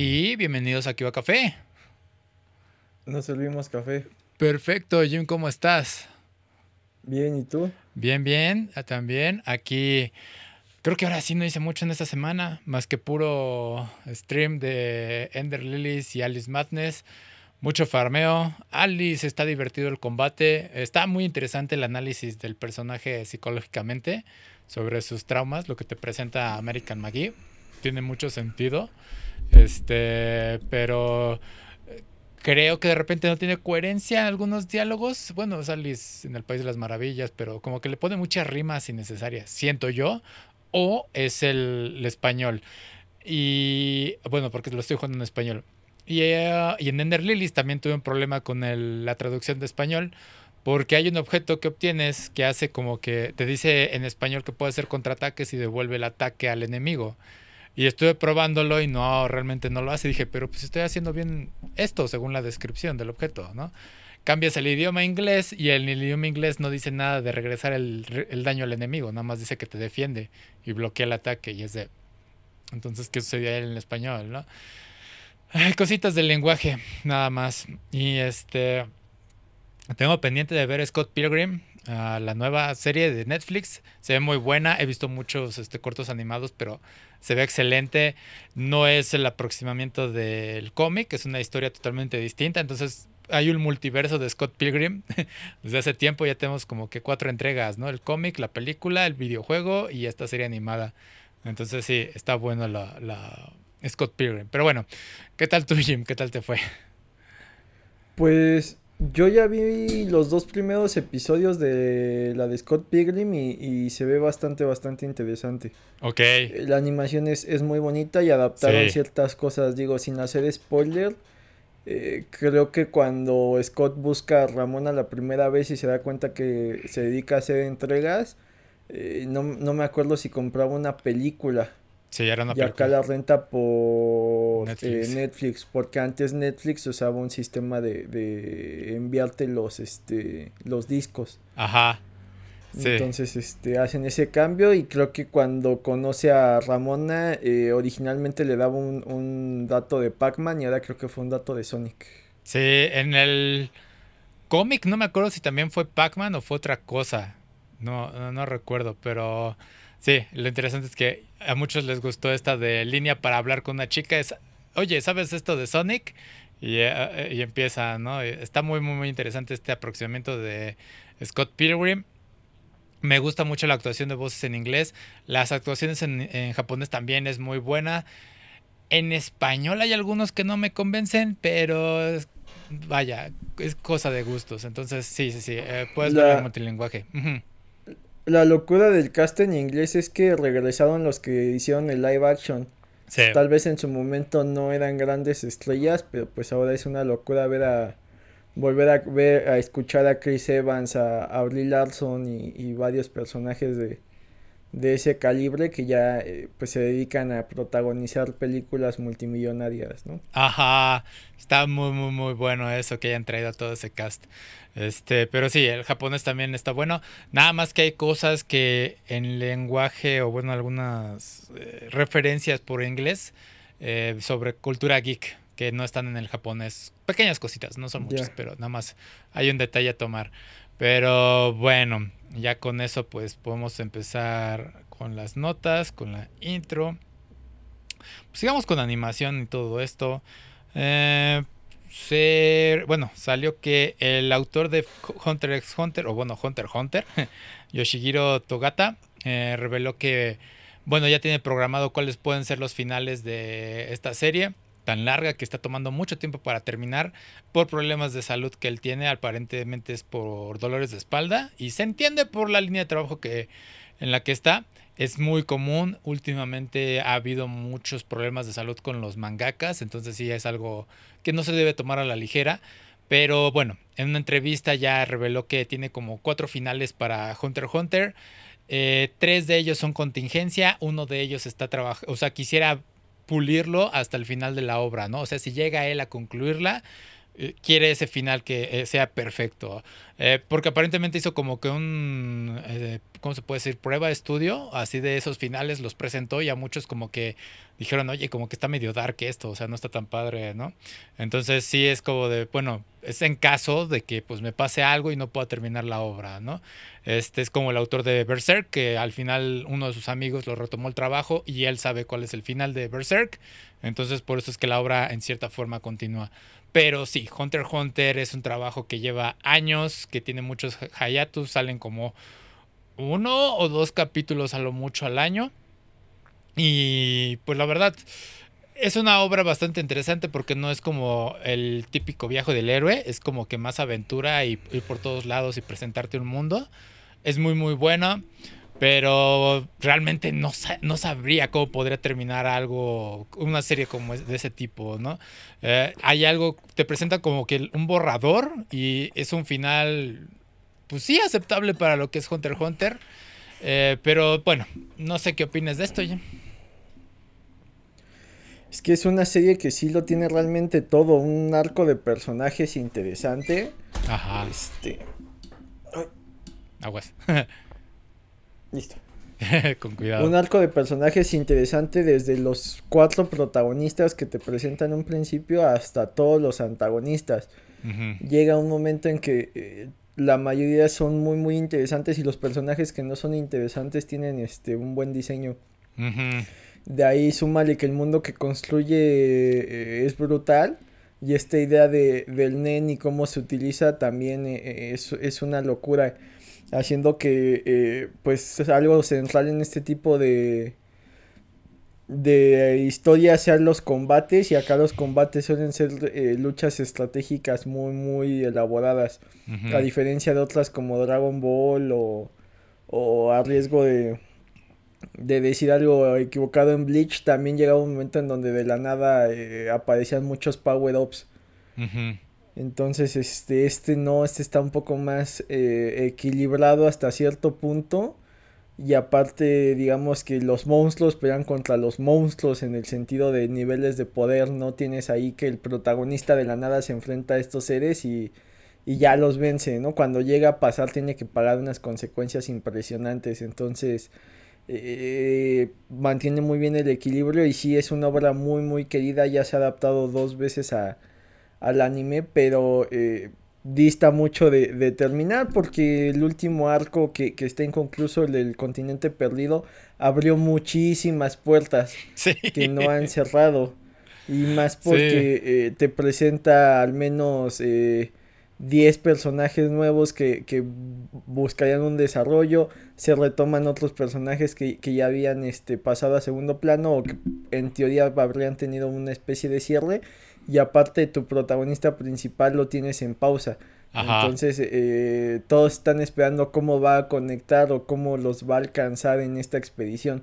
y bienvenidos a Kiva Café. Nos servimos café. Perfecto, Jim, ¿cómo estás? Bien, ¿y tú? Bien, bien, ah, también. Aquí creo que ahora sí no hice mucho en esta semana, más que puro stream de Ender Lilies y Alice Madness. Mucho farmeo. Alice está divertido el combate. Está muy interesante el análisis del personaje psicológicamente sobre sus traumas, lo que te presenta American McGee. Tiene mucho sentido. Este, pero eh, creo que de repente no tiene coherencia en algunos diálogos. Bueno, Alice en el País de las Maravillas, pero como que le pone muchas rimas innecesarias, siento yo. O es el, español. Y bueno, porque lo estoy jugando en español. Y, eh, y en Ender Lilies también tuve un problema con la traducción de español. Porque hay un objeto que obtienes que hace como que te dice en español que puede hacer contraataques y devuelve el ataque al enemigo. Y estuve probándolo y no, realmente no lo hace. dije, pero pues estoy haciendo bien esto según la descripción del objeto, ¿no? Cambias el idioma inglés y el, idioma inglés no dice nada de regresar el, daño al enemigo, nada más dice que te defiende y bloquea el ataque y es de... Entonces, ¿qué sucedía en el español, no? cositas del lenguaje, nada más. Y este... Tengo pendiente de ver Scott Pilgrim, la nueva serie de Netflix. Se ve muy buena. He visto muchos este, cortos animados, pero se ve excelente. No es el aproximamiento del cómic, es una historia totalmente distinta. Entonces hay un multiverso de Scott Pilgrim. Desde hace tiempo ya tenemos como que cuatro entregas, ¿no? El cómic, la película, el videojuego y esta serie animada. Entonces sí, está bueno la, la Scott Pilgrim. Pero bueno, ¿qué tal tú, Jim? ¿Qué tal te fue? Pues yo ya vi los dos primeros episodios de la de Scott Pilgrim y, se ve bastante, bastante interesante. Ok. La animación es, es muy bonita y adaptaron ciertas cosas, digo, sin hacer spoiler. Eh, creo que cuando Scott busca a Ramona la primera vez y se da cuenta que se dedica a hacer entregas, eh, no, no me acuerdo si compraba una película. Sí, era una y acá la renta por eh, Netflix. porque antes Netflix usaba un sistema de, de enviarte los, este, los discos. Ajá. Entonces, este, hacen ese cambio y creo que cuando conoce a Ramona, eh, originalmente le daba un, un dato de Pac-Man y ahora creo que fue un dato de Sonic. Sí, en el cómic no me acuerdo si también fue Pac-Man o fue otra cosa. No, no, no recuerdo, pero Sí, lo interesante es que a muchos les gustó esta de línea para hablar con una chica. Es, oye, ¿sabes esto de Sonic? Y, eh, y empieza, ¿no? Está muy, muy, muy interesante este aproximamiento de Scott Pilgrim. Me gusta mucho la actuación de voces en inglés. Las actuaciones en, en, japonés también es muy buena. En español hay algunos que no me convencen, pero vaya, es cosa de gustos. Entonces, sí, sí, sí. Eh, puedes ver el multilinguaje. La locura del cast en inglés es que regresaron los que hicieron el live action. Tal vez en su momento no eran grandes estrellas, pero pues ahora es una locura ver a volver a ver a escuchar a Chris Evans, a, a Brie Larson y varios personajes de, de ese calibre que ya eh, pues se dedican a protagonizar películas multimillonarias, ¿no? Ajá, está muy muy muy bueno eso que hayan traído todo ese cast. Este, pero sí, el japonés también está bueno. Nada más que hay cosas que en lenguaje o bueno, algunas eh, referencias por inglés eh, sobre cultura geek que no están en el japonés. Pequeñas cositas, no son muchas, pero nada más hay un detalle a tomar. Pero bueno, ya con eso pues podemos empezar con las notas, con la intro. Pues sigamos con animación y todo esto. Eh, bueno, salió que el autor de Hunter x Hunter, o bueno, Hunter x Hunter, Yoshihiro Togata, eh, reveló que, bueno, ya tiene programado cuáles pueden ser los finales de esta serie tan larga que está tomando mucho tiempo para terminar por problemas de salud que él tiene, aparentemente es por dolores de espalda y se entiende por la línea de trabajo que en la que está. Es muy común, últimamente ha habido muchos problemas de salud con los mangakas, entonces sí es algo que no se debe tomar a la ligera. Pero bueno, en una entrevista ya reveló que tiene como cuatro finales para Hunter x Hunter. Eh, tres de ellos son contingencia, uno de ellos está trabajando, o sea, quisiera pulirlo hasta el final de la obra, ¿no? O sea, si llega él a concluirla, eh, quiere ese final que eh, sea perfecto. Eh, porque aparentemente hizo como que un ¿cómo se puede decir? Prueba de estudio, así de esos finales los presentó y a muchos como que dijeron, oye, como que está medio dark esto, o sea, no está tan padre, ¿no? Entonces sí es como de, bueno, es en caso de que pues me pase algo y no pueda terminar la obra, ¿no? Este es como el autor de Berserk, que al final uno de sus amigos lo retomó el trabajo y él sabe cuál es el final de Berserk, entonces por eso es que la obra en cierta forma continúa. Pero sí, Hunter Hunter es un trabajo que lleva años, que tiene muchos hiatus, salen como uno o dos capítulos a lo mucho al año. Y pues la verdad, es una obra bastante interesante porque no es como el típico viaje del héroe, es como que más aventura y ir por todos lados y presentarte un mundo. Es muy muy buena, pero realmente no, no sabría cómo podría terminar algo, una serie como de ese tipo, ¿no? Eh, hay algo, te presenta como que un borrador y es un final, pues sí, aceptable para lo que es Hunter x Hunter. Eh, pero bueno, no sé qué opinas de esto ya. Es que es una serie que sí lo tiene realmente todo, un arco de personajes interesante. Ajá. Este. Aguas. Listo. Con cuidado. Un arco de personajes interesante desde los cuatro protagonistas que te presentan en un principio hasta todos los antagonistas. Llega un momento en que eh, la mayoría son muy muy interesantes y los personajes que no son interesantes tienen este un buen diseño. De ahí súmale que el mundo que construye eh, es brutal. Y esta idea de, del NEN y cómo se utiliza también eh, es, una locura. Haciendo que eh, pues algo central en este tipo de, de historias sean los combates. Y acá los combates suelen ser luchas estratégicas muy muy elaboradas. A diferencia de otras como Dragon Ball o, o a riesgo de de decir algo equivocado en Bleach, también llegaba un momento en donde de la nada eh, aparecían muchos power-ups. Entonces, este, este no, este está un poco más eh, equilibrado hasta cierto punto. Y aparte, digamos que los monstruos pelean contra los monstruos en el sentido de niveles de poder. No tienes ahí que el protagonista de la nada se enfrenta a estos seres y, y ya los vence, ¿no? Cuando llega a pasar tiene que pagar unas consecuencias impresionantes. Entonces, eh, mantiene muy bien el equilibrio y sí es una obra muy muy querida, ya se ha adaptado dos veces a, al anime, pero eh, dista mucho de, terminar porque el último arco que, está inconcluso, el del continente perdido, abrió muchísimas puertas que no han cerrado. Y más porque eh, te presenta al menos 10 personajes nuevos que, que, buscarían un desarrollo, se retoman otros personajes que, que, ya habían este, pasado a segundo plano o que en teoría habrían tenido una especie de cierre y aparte tu protagonista principal lo tienes en pausa. Entonces eh, todos están esperando cómo va a conectar o cómo los va a alcanzar en esta expedición.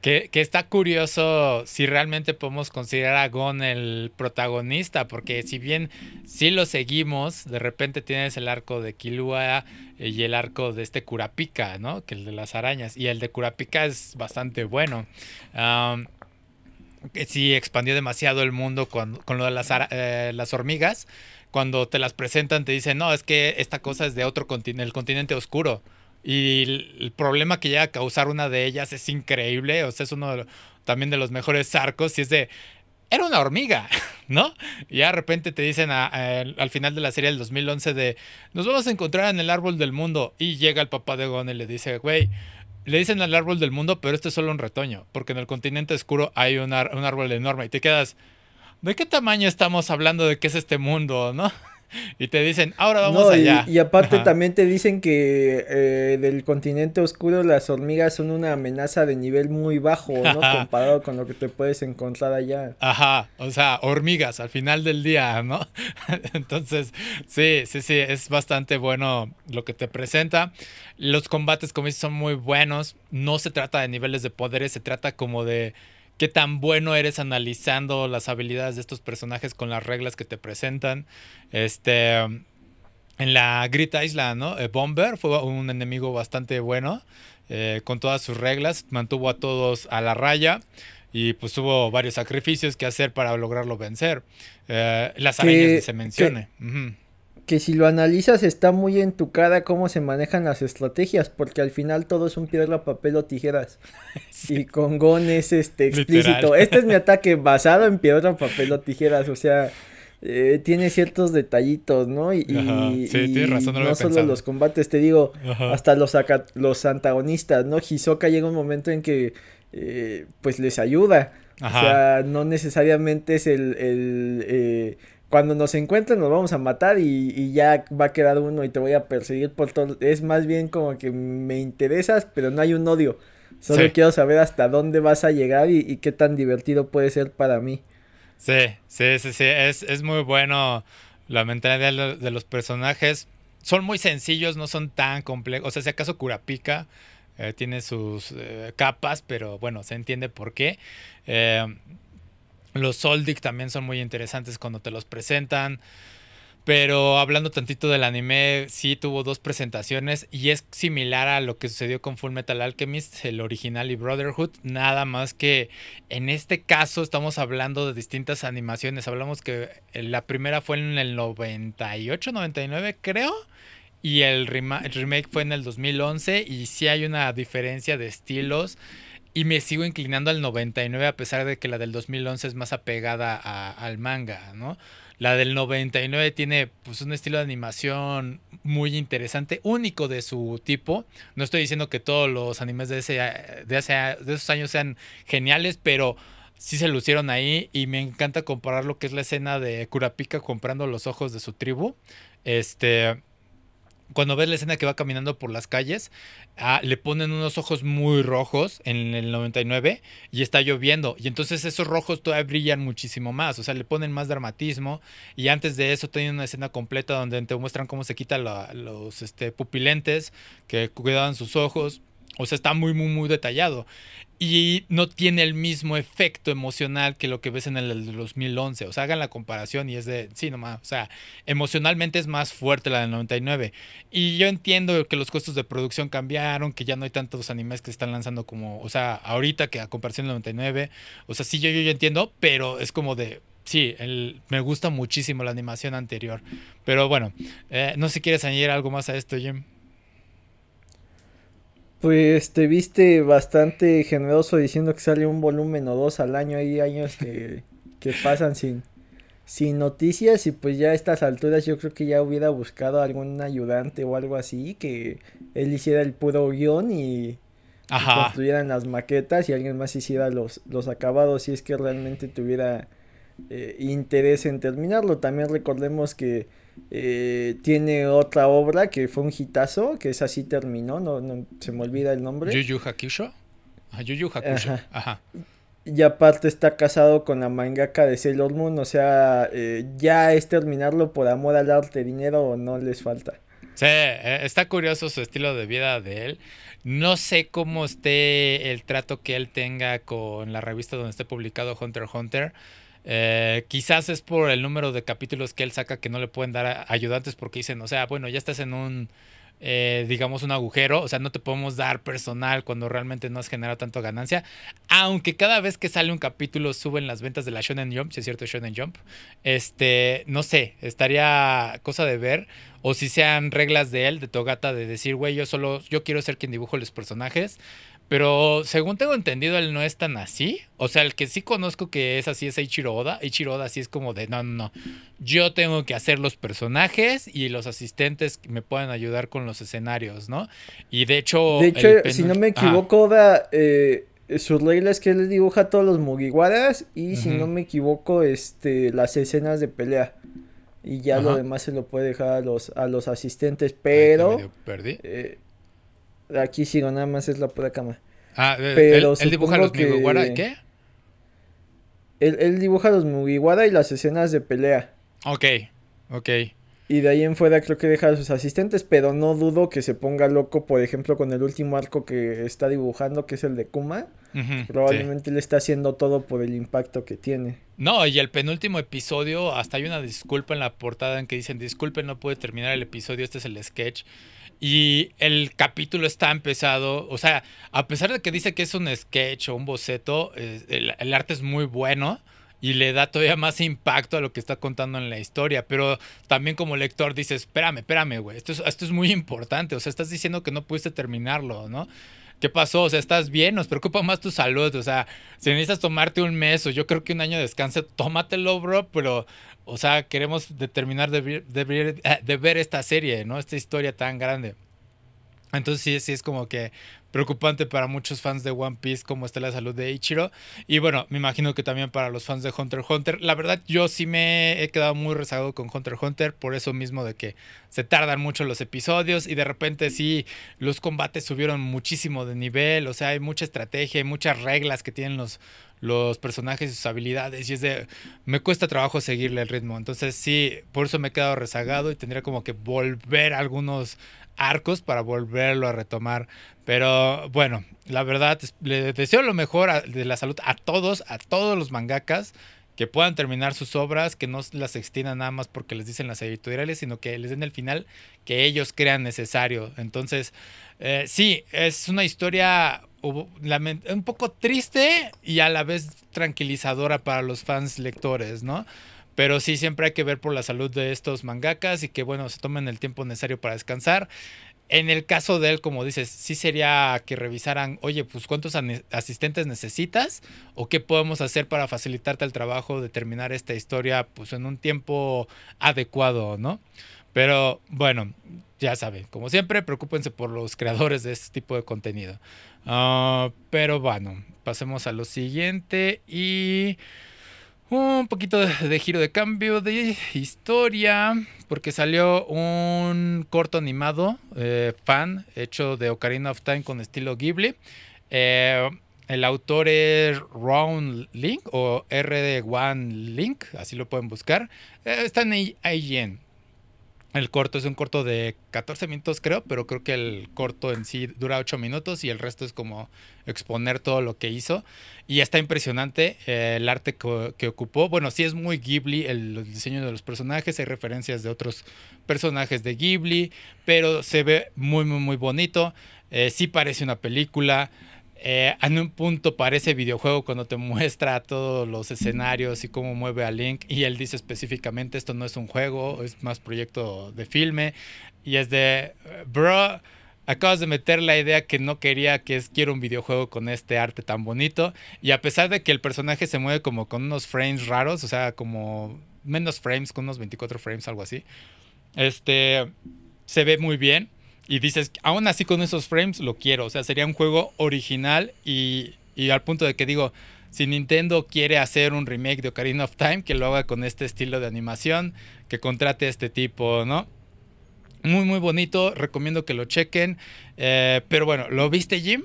Que, está curioso si realmente podemos considerar a Gon el protagonista, porque si bien sí lo seguimos, de repente tienes el arco de Kilua y el arco de este Kurapika, ¿no? Que el de las arañas. Y el de Kurapika es bastante bueno. Que sí expandió demasiado el mundo con, con lo de las, eh, las hormigas. Cuando te las presentan te dicen, no, es que esta cosa es de otro continente, el continente oscuro. Y el, problema que llega a causar una de ellas es increíble. O sea, es uno también de los mejores arcos. Y es de. Era una hormiga, ¿no? Y de repente te dicen al final de la serie del 2011 de. Nos vamos a encontrar en el árbol del mundo. Y llega el papá de Gon y le dice, güey. Le dicen al árbol del mundo, pero este es solo un retoño. Porque en el continente oscuro hay un, árbol enorme. Y te quedas. ¿De qué tamaño estamos hablando de qué es este mundo, no? y te dicen, ahora vamos allá. Y, aparte también te dicen que eh, del continente oscuro las hormigas son una amenaza de nivel muy bajo, ¿no? Comparado con lo que te puedes encontrar allá. Ajá, o sea, hormigas al final del día, ¿no? Entonces, sí, sí, sí, es bastante bueno lo que te presenta. Los combates, como dices, son muy buenos. No se trata de niveles de poderes, se trata como de qué tan bueno eres analizando las habilidades de estos personajes con las reglas que te presentan. Este, en la Grit Island, ¿no? Eh, Bomber fue un enemigo bastante bueno, eh, con todas sus reglas, mantuvo a todos a la raya y pues hubo varios sacrificios que hacer para lograrlo vencer. Eh, las arañas que se mencione. que si lo analizas está muy en tu cara cómo se manejan las estrategias, porque al final todo es un piedra, papel o tijeras. Y con Gon es este explícito. Este es mi ataque basado en piedra, papel o tijeras, o sea, eh, tiene ciertos detallitos, ¿no? Y, no, solo los combates, te digo, hasta los, los antagonistas, ¿no? Hisoka llega un momento en que eh, pues les ayuda. O sea, no necesariamente es el, el eh, cuando nos encuentren nos vamos a matar y, ya va a quedar uno y te voy a perseguir por todo. Es más bien como que me interesas, pero no hay un odio. Solo quiero saber hasta dónde vas a llegar y, qué tan divertido puede ser para mí. Sí, sí, sí, sí. Es, es muy bueno la mentalidad de los personajes. Son muy sencillos, no son tan complejos. O sea, si acaso Kurapika eh, tiene sus eh, capas, pero bueno, se entiende por qué. Eh, los Soldic también son muy interesantes cuando te los presentan. Pero hablando tantito del anime, sí tuvo dos presentaciones y es similar a lo que sucedió con Full Metal Alchemist, el original y Brotherhood. Nada más que en este caso estamos hablando de distintas animaciones. Hablamos que la primera fue en el 98, 99 creo. Y el, remake fue en el 2011 y sí hay una diferencia de estilos y me sigo inclinando al 99 a pesar de que la del 2011 es más apegada al manga, ¿no? La del 99 tiene pues un estilo de animación muy interesante, único de su tipo. No estoy diciendo que todos los animes de, ese, de, de esos años sean geniales, pero sí se lucieron ahí y me encanta comparar lo que es la escena de Kurapika comprando los ojos de su tribu. Este, cuando ves la escena que va caminando por las calles, ah, le ponen unos ojos muy rojos en el 99 y está lloviendo. Y entonces esos rojos todavía brillan muchísimo más. O sea, le ponen más dramatismo. Y antes de eso tienen una escena completa donde te muestran cómo se quitan los este, pupilentes que cuidaban sus ojos. O sea, está muy, muy, muy detallado y no tiene el mismo efecto emocional que lo que ves en el 2011. O sea, hagan la comparación y es de, sí, nomás, o sea, emocionalmente es más fuerte la del 99. Y yo entiendo que los costos de producción cambiaron, que ya no hay tantos animes que están lanzando como, o sea, ahorita que a comparación del 99. O sea, sí, yo, yo, yo entiendo, pero es como de, sí, el, me gusta muchísimo la animación anterior. Pero bueno, eh, no sé si quieres añadir algo más a esto, Jim. Pues te viste bastante generoso diciendo que sale un volumen o dos al año. Hay años que, que pasan sin, sin noticias y pues ya a estas alturas yo creo que ya hubiera buscado algún ayudante o algo así que él hiciera el puro guion y, construyeran las maquetas y alguien más hiciera los, los acabados si es que realmente tuviera eh, interés en terminarlo. También recordemos que eh, tiene otra obra que fue un hitazo, que es así terminó, no, no se me olvida el nombre. Yuyu Hakusho. Yuyu Hakusho. Ajá. Y aparte está casado con la mangaka de Sailor Moon, o sea, eh, ya es terminarlo por amor al arte, dinero o no les falta. Sí, eh, está curioso su estilo de vida de él. No sé cómo esté el trato que él tenga con la revista donde esté publicado Hunter x Hunter. Eh, quizás es por el número de capítulos que él saca que no le pueden dar ayudantes porque dicen, o sea, bueno, ya estás en un, eh, digamos, un agujero, o sea, no te podemos dar personal cuando realmente no has generado tanto ganancia, aunque cada vez que sale un capítulo suben las ventas de la Shonen Jump, si es cierto Shonen Jump, este, no sé, estaría cosa de ver, o si sean reglas de él, de Togata, de decir, güey, yo solo, yo quiero ser quien dibujo los personajes, pero según tengo entendido, él no es tan así. O sea, el que sí conozco que es así es Eiichiro Oda. Eiichiro Oda sí es como de, no, no, no. Yo tengo que hacer los personajes y los asistentes me pueden ayudar con los escenarios, ¿no? Y de hecho... De hecho, si no me equivoco, Oda, eh, su regla es que él dibuja todos los Mugiwaras y si no me equivoco, este, las escenas de pelea. Y ya lo demás se lo puede dejar a los, a los asistentes, pero... perdí. Eh, Aquí sigo, nada más es la pura cama. Ah, eh, pero él, dibuja los Mugiwara y qué? Él, él, dibuja los Mugiwara y las escenas de pelea. Ok, ok. Y de ahí en fuera creo que deja a sus asistentes, pero no dudo que se ponga loco, por ejemplo, con el último arco que está dibujando, que es el de Kuma. Probablemente le está haciendo todo por el impacto que tiene. No, y el penúltimo episodio, hasta hay una disculpa en la portada en que dicen, disculpen, no puede terminar el episodio, este es el sketch. Y el capítulo está empezado, o sea, a pesar de que dice que es un sketch o un boceto, el, arte es muy bueno y le da todavía más impacto a lo que está contando en la historia. Pero también como lector dices, espérame, espérame, güey, esto es, esto es muy importante. O sea, estás diciendo que no pudiste terminarlo, ¿no? ¿Qué pasó? O sea, ¿estás bien? Nos preocupa más tu salud. O sea, si necesitas tomarte un mes o yo creo que un año de descanso, tómatelo, bro. Pero, o sea, queremos determinar de, de ver esta serie, ¿no? Esta historia tan grande. Entonces sí, sí es como que preocupante para muchos fans de One Piece cómo está la salud de Ichiro. Y bueno, me imagino que también para los fans de Hunter x Hunter. La verdad, yo sí me he quedado muy rezagado con Hunter x Hunter por eso mismo de que se tardan mucho los episodios y de repente sí, los combates subieron muchísimo de nivel. O sea, hay mucha estrategia, hay muchas reglas que tienen los, los personajes y sus habilidades y es de me cuesta trabajo seguirle el ritmo entonces sí por eso me he quedado rezagado y tendría como que volver algunos arcos para volverlo a retomar. Pero bueno, la verdad, le deseo lo mejor de la salud a todos, a todos los mangakas que puedan terminar sus obras, que no las extiendan nada más porque les dicen las editoriales, sino que les den el final que ellos crean necesario. Entonces, eh, sí, es una historia un poco triste y a la vez tranquilizadora para los fans lectores, ¿no? Pero sí, siempre hay que ver por la salud de estos mangakas y que, bueno, se tomen el tiempo necesario para descansar. En el caso de él, como dices, sí sería que revisaran, oye, pues cuántos asistentes necesitas o qué podemos hacer para facilitarte el trabajo de terminar esta historia pues en un tiempo adecuado, ¿no? Pero bueno, ya saben, como siempre, preocúpense por los creadores de este tipo de contenido. Ah, pero bueno, pasemos a lo siguiente y un poquito de, giro de cambio de historia, porque salió un corto animado eh, fan hecho de Ocarina of Time con estilo Ghibli. Eh, el autor es Ron Link o RD1 Link, así lo pueden buscar. Eh, está en IGN. El corto es un corto de 14 minutos, creo, pero creo que el corto en sí dura 8 minutos y el resto es como exponer todo lo que hizo. Y está impresionante eh, el arte que, ocupó. Bueno, sí es muy Ghibli el, diseño de los personajes, hay referencias de otros personajes de Ghibli, pero se ve muy, muy, muy bonito. Eh, sí parece una película. Eh, en un punto parece videojuego cuando te muestra todos los escenarios y cómo mueve a Link. Y él dice específicamente: Esto no es un juego, es más proyecto de filme. Y es de, bro, acabas de meter la idea que no quería, que es quiero un videojuego con este arte tan bonito. Y a pesar de que el personaje se mueve como con unos frames raros, o sea, como menos frames, con unos 24 frames, algo así, este se ve muy bien y dices, aún así con esos frames lo quiero. O sea, sería un juego original y, al punto de que digo, si Nintendo quiere hacer un remake de Ocarina of Time, que lo haga con este estilo de animación, que contrate a este tipo, ¿no? Muy, muy bonito, recomiendo que lo chequen. Eh, pero bueno, ¿lo viste, Jim?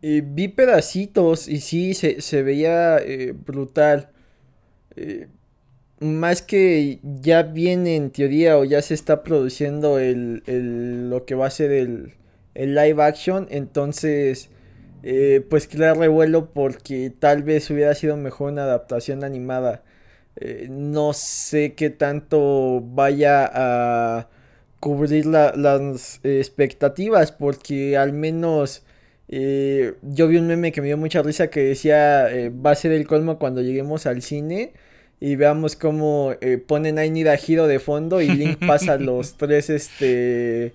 Eh, vi pedacitos y sí, se, veía eh, brutal más que ya viene en teoría o ya se está produciendo el, el lo que va a ser el, el live action, entonces eh, pues crea revuelo porque tal vez hubiera sido mejor una adaptación animada. Eh, no sé qué tanto vaya a cubrir las expectativas porque al menos eh, yo vi un meme que me dio mucha risa que decía va a ser el colmo cuando lleguemos al cine y veamos cómo eh, ponen a Nida Giro de fondo y Link pasa los tres, este,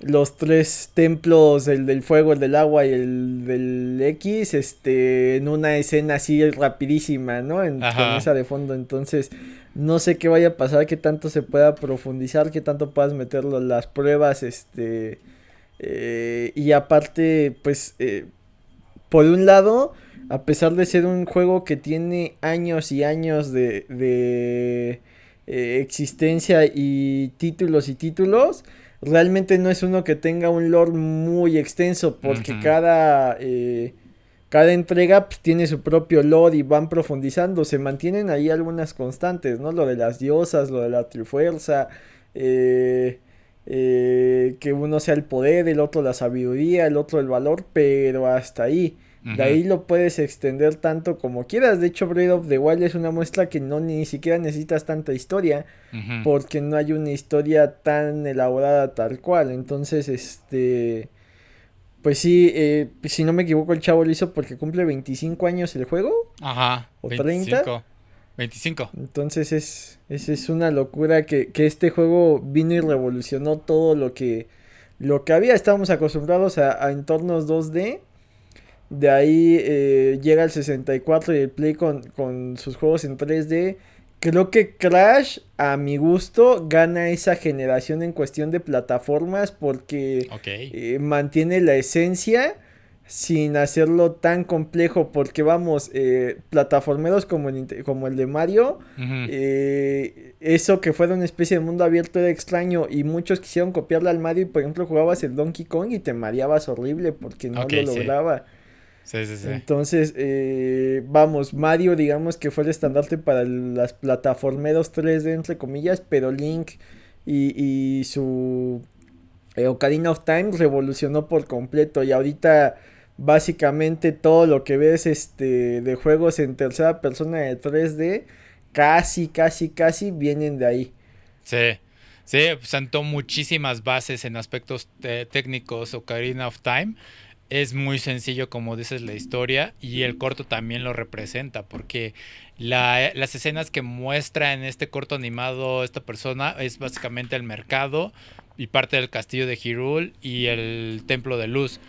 los tres templos, el del fuego, el del agua y el del X, este, en una escena así rapidísima, ¿no? En, con esa de fondo, entonces no sé qué vaya a pasar, qué tanto se pueda profundizar, qué tanto puedas meterlo las pruebas, este, eh, y aparte, pues, eh, por un lado a pesar de ser un juego que tiene años y años de, de eh, existencia y títulos y títulos, realmente no es uno que tenga un lore muy extenso porque cada, eh, cada entrega pues, tiene su propio lore y van profundizando, se mantienen ahí algunas constantes, ¿no? Lo de las diosas, lo de la trifuerza, eh, que uno sea el poder, el otro la sabiduría, el otro el valor, pero hasta ahí. De ahí lo puedes extender tanto como quieras. De hecho, Breath of the Wild es una muestra que no ni siquiera necesitas tanta historia. Porque no hay una historia tan elaborada tal cual. Entonces, este. Pues sí, eh, si no me equivoco, el chavo lo hizo porque cumple 25 años el juego. Ajá. ¿O 30? 25. Entonces es, es, es una locura que, que, este juego vino y revolucionó todo lo que, lo que había. Estábamos acostumbrados a, a entornos 2D. De ahí eh, llega el 64 y el Play con, con sus juegos en 3D. Creo que Crash, a mi gusto, gana esa generación en cuestión de plataformas porque eh, mantiene la esencia sin hacerlo tan complejo. Porque vamos, eh, plataformeros como el, como el de Mario, eh, eso que fuera una especie de mundo abierto era extraño y muchos quisieron copiarle al Mario y por ejemplo jugabas el Donkey Kong y te mareabas horrible porque no lo lograba. Entonces, eh, vamos, Mario digamos que fue el estandarte para las plataformeros 3D entre comillas, pero Link y, su eh, Ocarina of Time revolucionó por completo y ahorita básicamente todo lo que ves este de juegos en tercera persona de 3D casi, casi, casi vienen de ahí. Sí. Sí, sentó muchísimas bases en aspectos eh, técnicos Ocarina of Time es muy sencillo como dices la historia y el corto también lo representa porque las escenas que muestra en este corto animado esta persona es básicamente el mercado y parte del castillo de Hyrule y el templo de luz.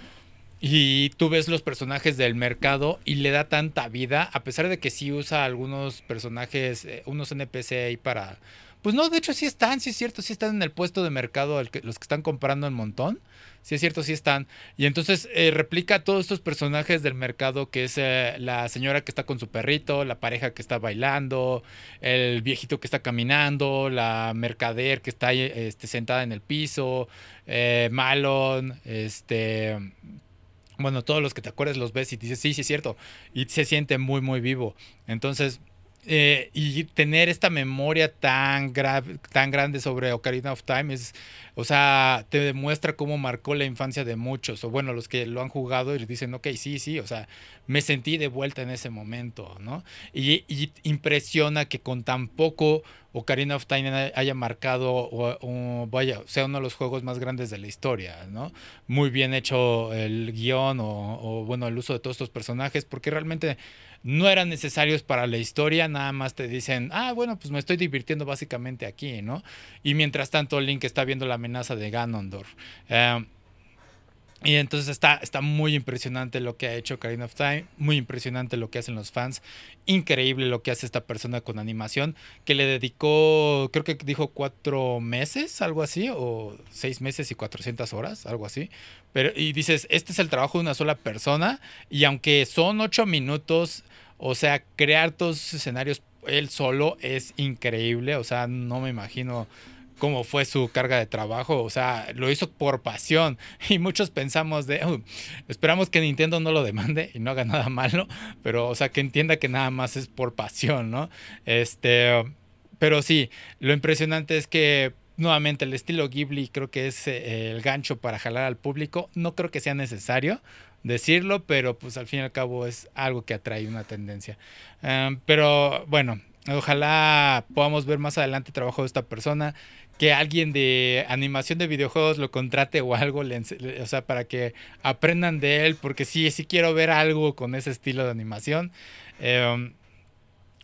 Y tú ves los personajes del mercado y le da tanta vida, a pesar de que sí usa algunos personajes, eh, unos NPC ahí para... Pues no, de hecho sí están, sí es cierto, sí están en el puesto de mercado los que están comprando el montón sí es cierto, sí están. Y entonces eh, replica a todos estos personajes del mercado, que es eh, la señora que está con su perrito, la pareja que está bailando, el viejito que está caminando, la mercader que está este, sentada en el piso, eh, Malon, este... Bueno, todos los que te acuerdas los ves y dices, sí, sí es cierto. Y se siente muy, muy vivo. Entonces, y tener esta memoria tan, tan grande sobre Ocarina of Time es, o sea, te demuestra cómo marcó la infancia de muchos, o bueno, los que lo han jugado y dicen, ok, sí, sí, o sea, me sentí de vuelta en ese momento, ¿no? Y, impresiona que con tan poco Ocarina of Time haya marcado, o, vaya, sea uno de los juegos más grandes de la historia, ¿no? Muy bien hecho el guion o, o bueno, el uso de todos estos personajes, porque realmente no eran necesarios para la historia, nada más te dicen, ah, bueno, pues me estoy divirtiendo básicamente aquí, ¿no? Y mientras tanto Link está viendo la amenaza de Ganondorf. Eh, y entonces está, está muy impresionante lo que ha hecho Karina of Time, muy impresionante lo que hacen los fans, increíble lo que hace esta persona con animación, que le dedicó, creo que dijo cuatro meses, algo así, o seis meses y cuatrocientas horas, algo así. Pero, y dices, este es el trabajo de una sola persona, y aunque son ocho minutos, o sea, crear todos esos escenarios él solo es increíble, o sea, no me imagino cómo fue su carga de trabajo, o sea, lo hizo por pasión y muchos pensamos de, esperamos que Nintendo no lo demande y no haga nada malo, pero o sea, que entienda que nada más es por pasión, ¿no? Este, pero sí, lo impresionante es que nuevamente el estilo Ghibli creo que es eh, el gancho para jalar al público, no creo que sea necesario decirlo, pero pues al fin y al cabo es algo que atrae una tendencia. Em, pero bueno, ojalá podamos ver más adelante el trabajo de esta persona que alguien de animación de videojuegos lo contrate o algo, o sea, para que aprendan de él, porque sí, sí quiero ver algo con ese estilo de animación. Em,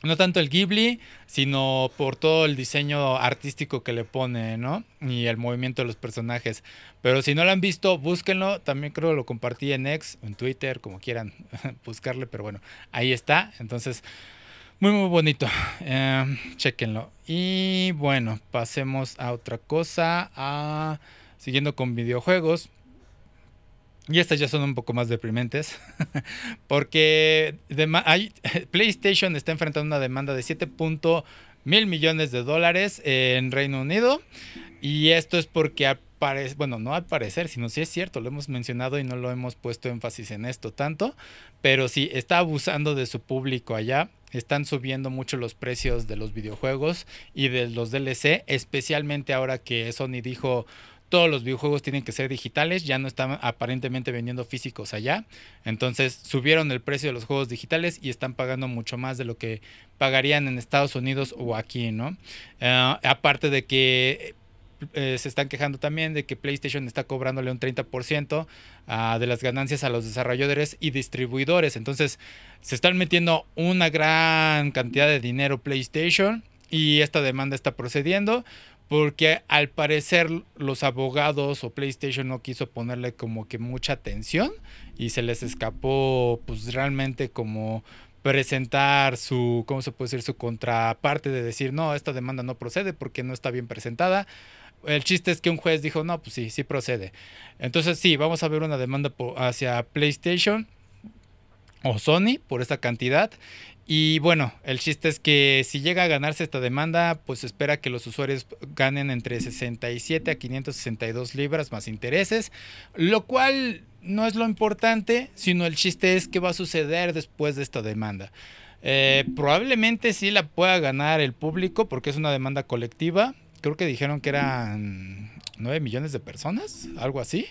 no tanto el Ghibli, sino por todo el diseño artístico que le pone, ¿no? Y el movimiento de los personajes. Pero si no lo han visto, búsquenlo. También creo que lo compartí en X, en Twitter, como quieran buscarle, pero bueno, ahí está. Entonces, muy, muy bonito. Eh, chequenlo. Y bueno, pasemos a otra cosa. Siguiendo con videojuegos. Y estas ya son un poco más deprimentes. porque hay, PlayStation está enfrentando una demanda de 7. mil millones de dólares en Reino Unido. Y esto es porque bueno, no al parecer, sino si es cierto, lo hemos mencionado y no lo hemos puesto énfasis en esto tanto, pero sí está abusando de su público allá. Están subiendo mucho los precios de los videojuegos y de los DLC, especialmente ahora que Sony dijo todos los videojuegos tienen que ser digitales, ya no están aparentemente vendiendo físicos allá. Entonces subieron el precio de los juegos digitales y están pagando mucho más de lo que pagarían en Estados Unidos o aquí, ¿no? Eh, aparte de que eh, se están quejando también de que PlayStation está cobrándole un 30% ah, de las ganancias a los desarrolladores y distribuidores. Entonces se están metiendo una gran cantidad de dinero PlayStation y esta demanda está procediendo porque al parecer los abogados o PlayStation no quiso ponerle como que mucha atención y se les escapó pues realmente como presentar su, ¿cómo se puede decir? Su contraparte de decir, no, esta demanda no procede porque no está bien presentada. El chiste es que un juez dijo, no, pues sí, sí procede. Entonces sí, vamos a ver una demanda hacia PlayStation o Sony por esta cantidad. Y bueno, el chiste es que si llega a ganarse esta demanda, pues espera que los usuarios ganen entre 67 a 562 libras más intereses, lo cual no es lo importante, sino el chiste es qué va a suceder después de esta demanda. Eh, probablemente sí la pueda ganar el público porque es una demanda colectiva. Creo que dijeron que eran 9 millones de personas, algo así.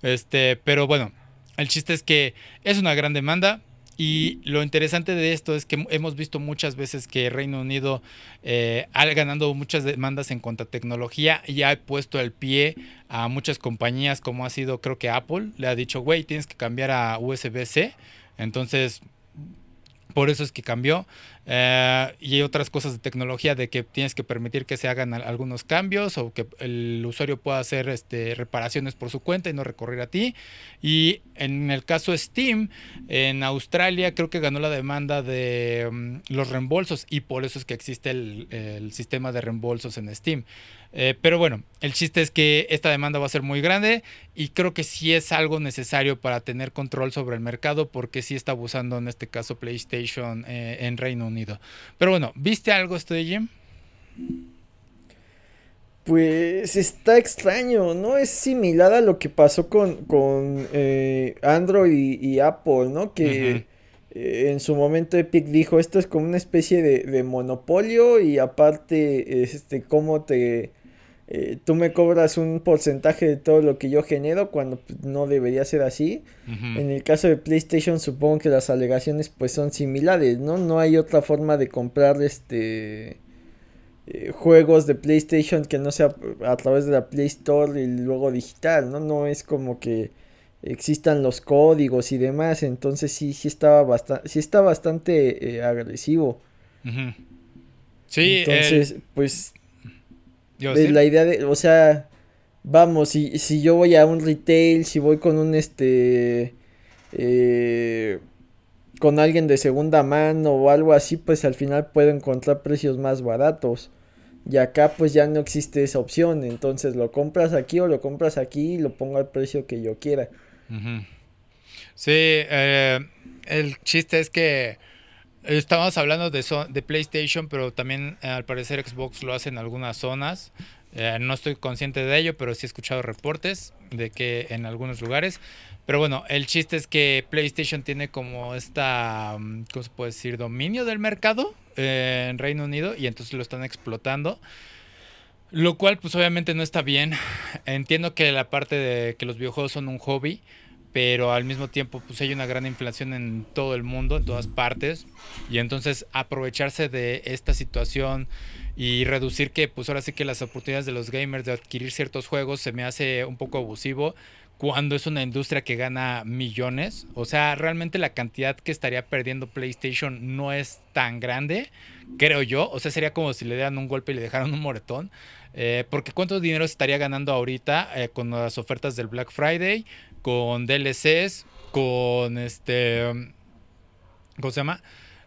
Este, pero bueno, el chiste es que es una gran demanda. Y lo interesante de esto es que hemos visto muchas veces que Reino Unido eh, ha ganado muchas demandas en cuanto a tecnología y ha puesto el pie a muchas compañías como ha sido creo que Apple. Le ha dicho, güey, tienes que cambiar a USB-C. Entonces, por eso es que cambió. Eh, y hay otras cosas de tecnología de que tienes que permitir que se hagan algunos cambios o que el usuario pueda hacer este, reparaciones por su cuenta y no recorrer a ti. Y en el caso Steam, en Australia creo que ganó la demanda de mm, los reembolsos y por eso es que existe el sistema de reembolsos en Steam. Eh, pero bueno, el chiste es que esta demanda va a ser muy grande y creo que sí es algo necesario para tener control sobre el mercado porque sí está abusando en este caso PlayStation eh, en Reino Unido. Pero bueno, ¿viste algo esto de Jim? Pues está extraño, ¿no? Es similar a lo que pasó con, con eh, Android y, Apple, ¿no? Que en su momento Epic dijo, esto es como una especie de, de monopolio y aparte, este, cómo te eh, tú me cobras un porcentaje de todo lo que yo genero cuando pues, no debería ser así. En el caso de PlayStation supongo que las alegaciones pues son similares, ¿no? No hay otra forma de comprar este eh, juegos de PlayStation que no sea a través de la Play Store y luego digital, ¿no? No es como que existan los códigos y demás, entonces sí sí estaba bastante sí está bastante eh, agresivo. Sí, entonces pues la idea de, o sea, vamos, si, si yo voy a un retail, si voy con un este, eh, con alguien de segunda mano o algo así, pues al final puedo encontrar precios más baratos. Y acá pues ya no existe esa opción, entonces lo compras aquí o lo compras aquí y lo pongo al precio que yo quiera. Sí, eh, el chiste es que Estábamos hablando de, PlayStation, pero también eh, al parecer Xbox lo hace en algunas zonas. Eh, no estoy consciente de ello, pero sí he escuchado reportes de que en algunos lugares. Pero bueno, el chiste es que PlayStation tiene como esta, mm, ¿cómo se puede decir? Dominio del mercado eh, en Reino Unido y entonces lo están explotando. Lo cual pues obviamente no está bien. Entiendo que la parte de que los videojuegos son un hobby, pero al mismo tiempo pues hay una gran inflación en todo el mundo, en todas partes, y entonces aprovecharse de esta situación y reducir que pues ahora sí que las oportunidades de los gamers de adquirir ciertos juegos se me hace un poco abusivo cuando es una industria que gana millones, o sea, realmente la cantidad que estaría perdiendo PlayStation no es tan grande, creo yo, o sea, sería como si le dieran un golpe y le dejaran un moretón, eh, porque cuánto dinero estaría ganando ahorita eh, con las ofertas del Black Friday, con DLCs, con este, ¿cómo se llama?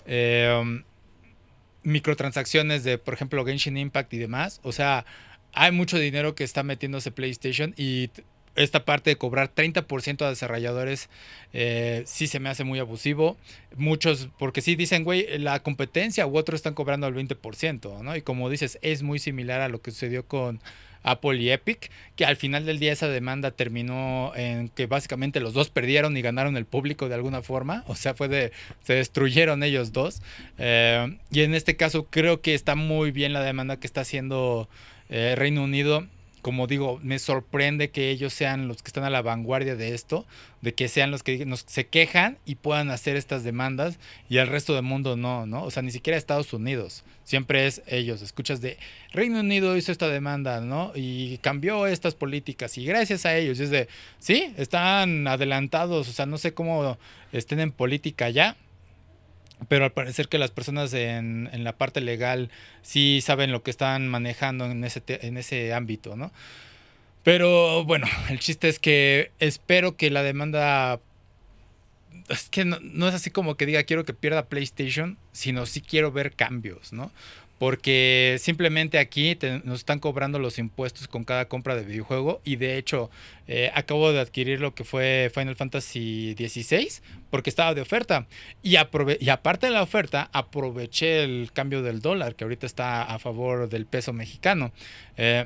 Eh, microtransacciones de, por ejemplo, Genshin Impact y demás. O sea, hay mucho dinero que está metiéndose PlayStation y esta parte de cobrar 30% a desarrolladores eh, sí se me hace muy abusivo. Muchos, porque sí dicen, güey, la competencia u otros están cobrando al 20%, ¿no? Y como dices, es muy similar a lo que sucedió con Apple y Epic, que al final del día esa demanda terminó en que básicamente los dos perdieron y ganaron el público de alguna forma, o sea, fue de, se destruyeron ellos dos. Eh, y en este caso creo que está muy bien la demanda que está haciendo eh, Reino Unido como digo, me sorprende que ellos sean los que están a la vanguardia de esto, de que sean los que nos, se quejan y puedan hacer estas demandas y el resto del mundo no, ¿no? O sea, ni siquiera Estados Unidos, siempre es ellos. Escuchas de Reino Unido hizo esta demanda, ¿no? Y cambió estas políticas y gracias a ellos es de, sí, están adelantados, o sea, no sé cómo estén en política ya, pero al parecer que las personas en, en, la parte legal sí saben lo que están manejando en ese, en ese ámbito, ¿no? Pero bueno, el chiste es que espero que la demanda... Es que no, no es así como que diga quiero que pierda PlayStation, sino sí quiero ver cambios, ¿no? Porque simplemente aquí nos están cobrando los impuestos con cada compra de videojuego y de hecho eh, acabo de adquirir lo que fue Final Fantasy XVI porque estaba de oferta y, aparte de la oferta aproveché el cambio del dólar que ahorita está a favor del peso mexicano. Eh,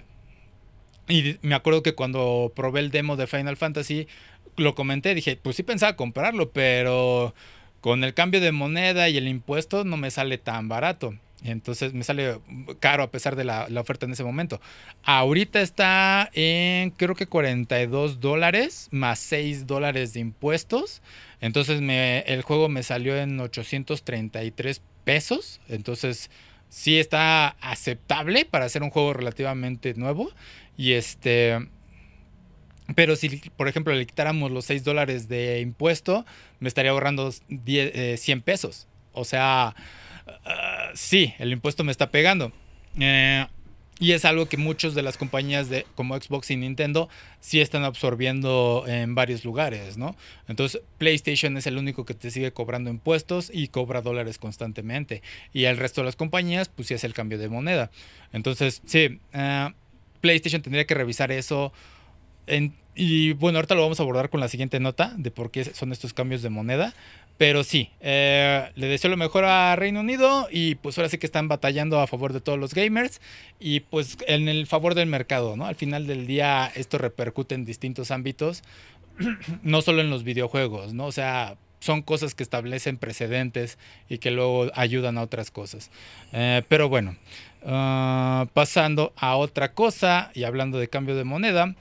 y me acuerdo que cuando probé el demo de Final Fantasy lo comenté, dije, pues sí pensaba comprarlo, pero con el cambio de moneda y el impuesto no me sale tan barato. Entonces me sale caro a pesar de la, oferta en ese momento. Ahorita está en creo que 42 dólares más 6 dólares de impuestos. Entonces me, el juego me salió en 833 pesos. Entonces sí está aceptable para ser un juego relativamente nuevo. Y este... Pero si, por ejemplo, le quitáramos los 6 dólares de impuesto, me estaría ahorrando 100 eh, pesos. O sea, Ah, sí, el impuesto me está pegando. Eh, y es algo que muchos de las compañías de, como Xbox y Nintendo sí están absorbiendo en varios lugares, ¿no? Entonces, PlayStation es el único que te sigue cobrando impuestos y cobra dólares constantemente. Y el resto de las compañías, pues sí es el cambio de moneda. Entonces, sí, eh, PlayStation tendría que revisar eso. Y bueno, ahorita lo vamos a abordar con la siguiente nota de por qué son estos cambios de moneda. Pero sí, eh, le deseo lo mejor a Reino Unido y pues ahora sí que están batallando a favor de todos los gamers y pues en el favor del mercado, ¿no? Al final del día esto repercute en distintos ámbitos, no solo en los videojuegos, ¿no? O sea, son cosas que establecen precedentes y que luego ayudan a otras cosas. Eh, pero bueno, ah, pasando a otra cosa y hablando de cambio de moneda,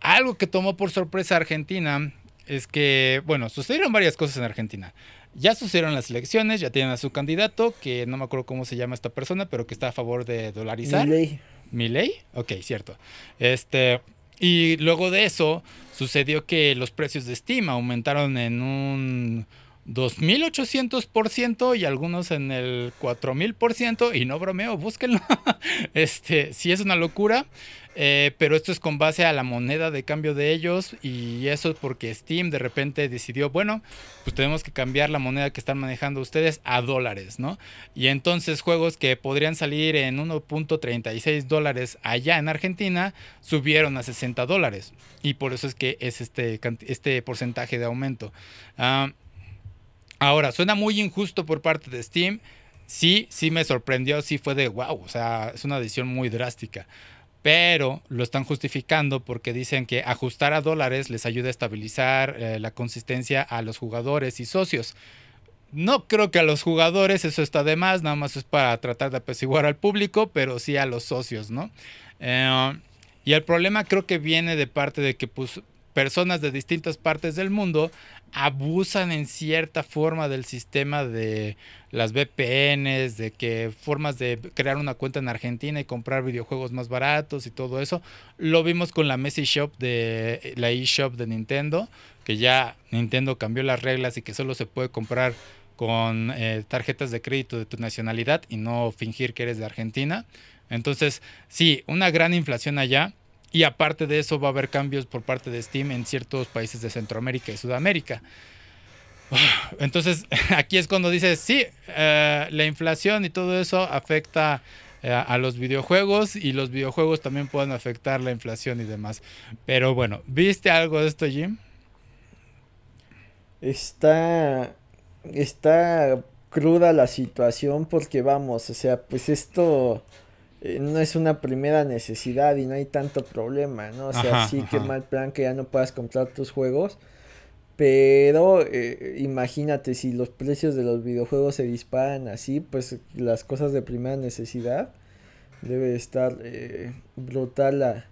algo que tomó por sorpresa Argentina es que, bueno, sucedieron varias cosas en Argentina. Ya sucedieron las elecciones, ya tienen a su candidato, que no me acuerdo cómo se llama esta persona, pero que está a favor de dolarizar. Milei. ¿Milei? Ok, cierto. Este, y luego de eso, sucedió que los precios de Steam aumentaron en un 2800% y algunos en el 4000% y no bromeo, búsquenlo. este, sí es una locura. Eh, pero esto es con base a la moneda de cambio de ellos y eso es porque Steam de repente decidió, bueno, pues tenemos que cambiar la moneda que están manejando ustedes a dólares, ¿no? Y entonces juegos que podrían salir en 1.36 dólares allá en Argentina subieron a 60 dólares y por eso es que es este, este porcentaje de aumento. Ah, ahora, suena muy injusto por parte de Steam. Sí, sí me sorprendió, sí fue de wow, o sea, es una decisión muy drástica pero lo están justificando porque dicen que ajustar a dólares les ayuda a estabilizar eh, la consistencia a los jugadores y socios. No creo que a los jugadores eso está de más, nada más es para tratar de apaciguar al público, pero sí a los socios, ¿no? Eh, y el problema creo que viene de parte de que pues, personas de distintas partes del mundo abusan en cierta forma del sistema de las VPNs, de que formas de crear una cuenta en Argentina y comprar videojuegos más baratos y todo eso. Lo vimos con la Messi Shop de la eShop de Nintendo, que ya Nintendo cambió las reglas y que solo se puede comprar con eh, tarjetas de crédito de tu nacionalidad y no fingir que eres de Argentina. Entonces, sí, una gran inflación allá y aparte de eso va a haber cambios por parte de Steam en ciertos países de Centroamérica y Sudamérica. Entonces aquí es cuando dices, sí, eh, la inflación y todo eso afecta eh, a los videojuegos y los videojuegos también pueden afectar la inflación y demás. Pero bueno, ¿viste algo de esto, Jim? Está, está cruda la situación porque vamos, o sea, pues esto eh, no es una primera necesidad y no hay tanto problema, ¿no? O sea, sí que mal plan que ya no puedas comprar tus juegos. Pero eh, imagínate si los precios de los videojuegos se disparan así, pues las cosas de primera necesidad debe estar eh, brutal la,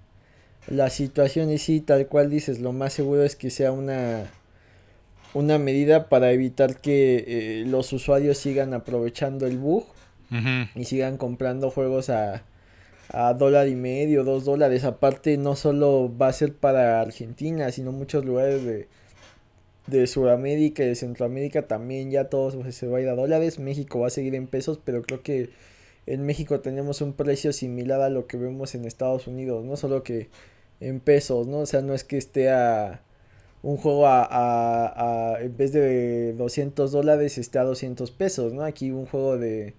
la situación y sí, tal cual dices, lo más seguro es que sea una, una medida para evitar que eh, los usuarios sigan aprovechando el bug y sigan comprando juegos a, a dólar y medio, dos dólares. Aparte, no solo va a ser para Argentina, sino muchos lugares de, de Sudamérica y de Centroamérica también ya todos se va a ir a dólares. México va a seguir en pesos, pero creo que en México tenemos un precio similar a lo que vemos en Estados Unidos, no solo que en pesos, ¿no? O sea, no es que esté a un juego a, a, a en vez de 200 dólares esté a 200 pesos, ¿no? Aquí un juego de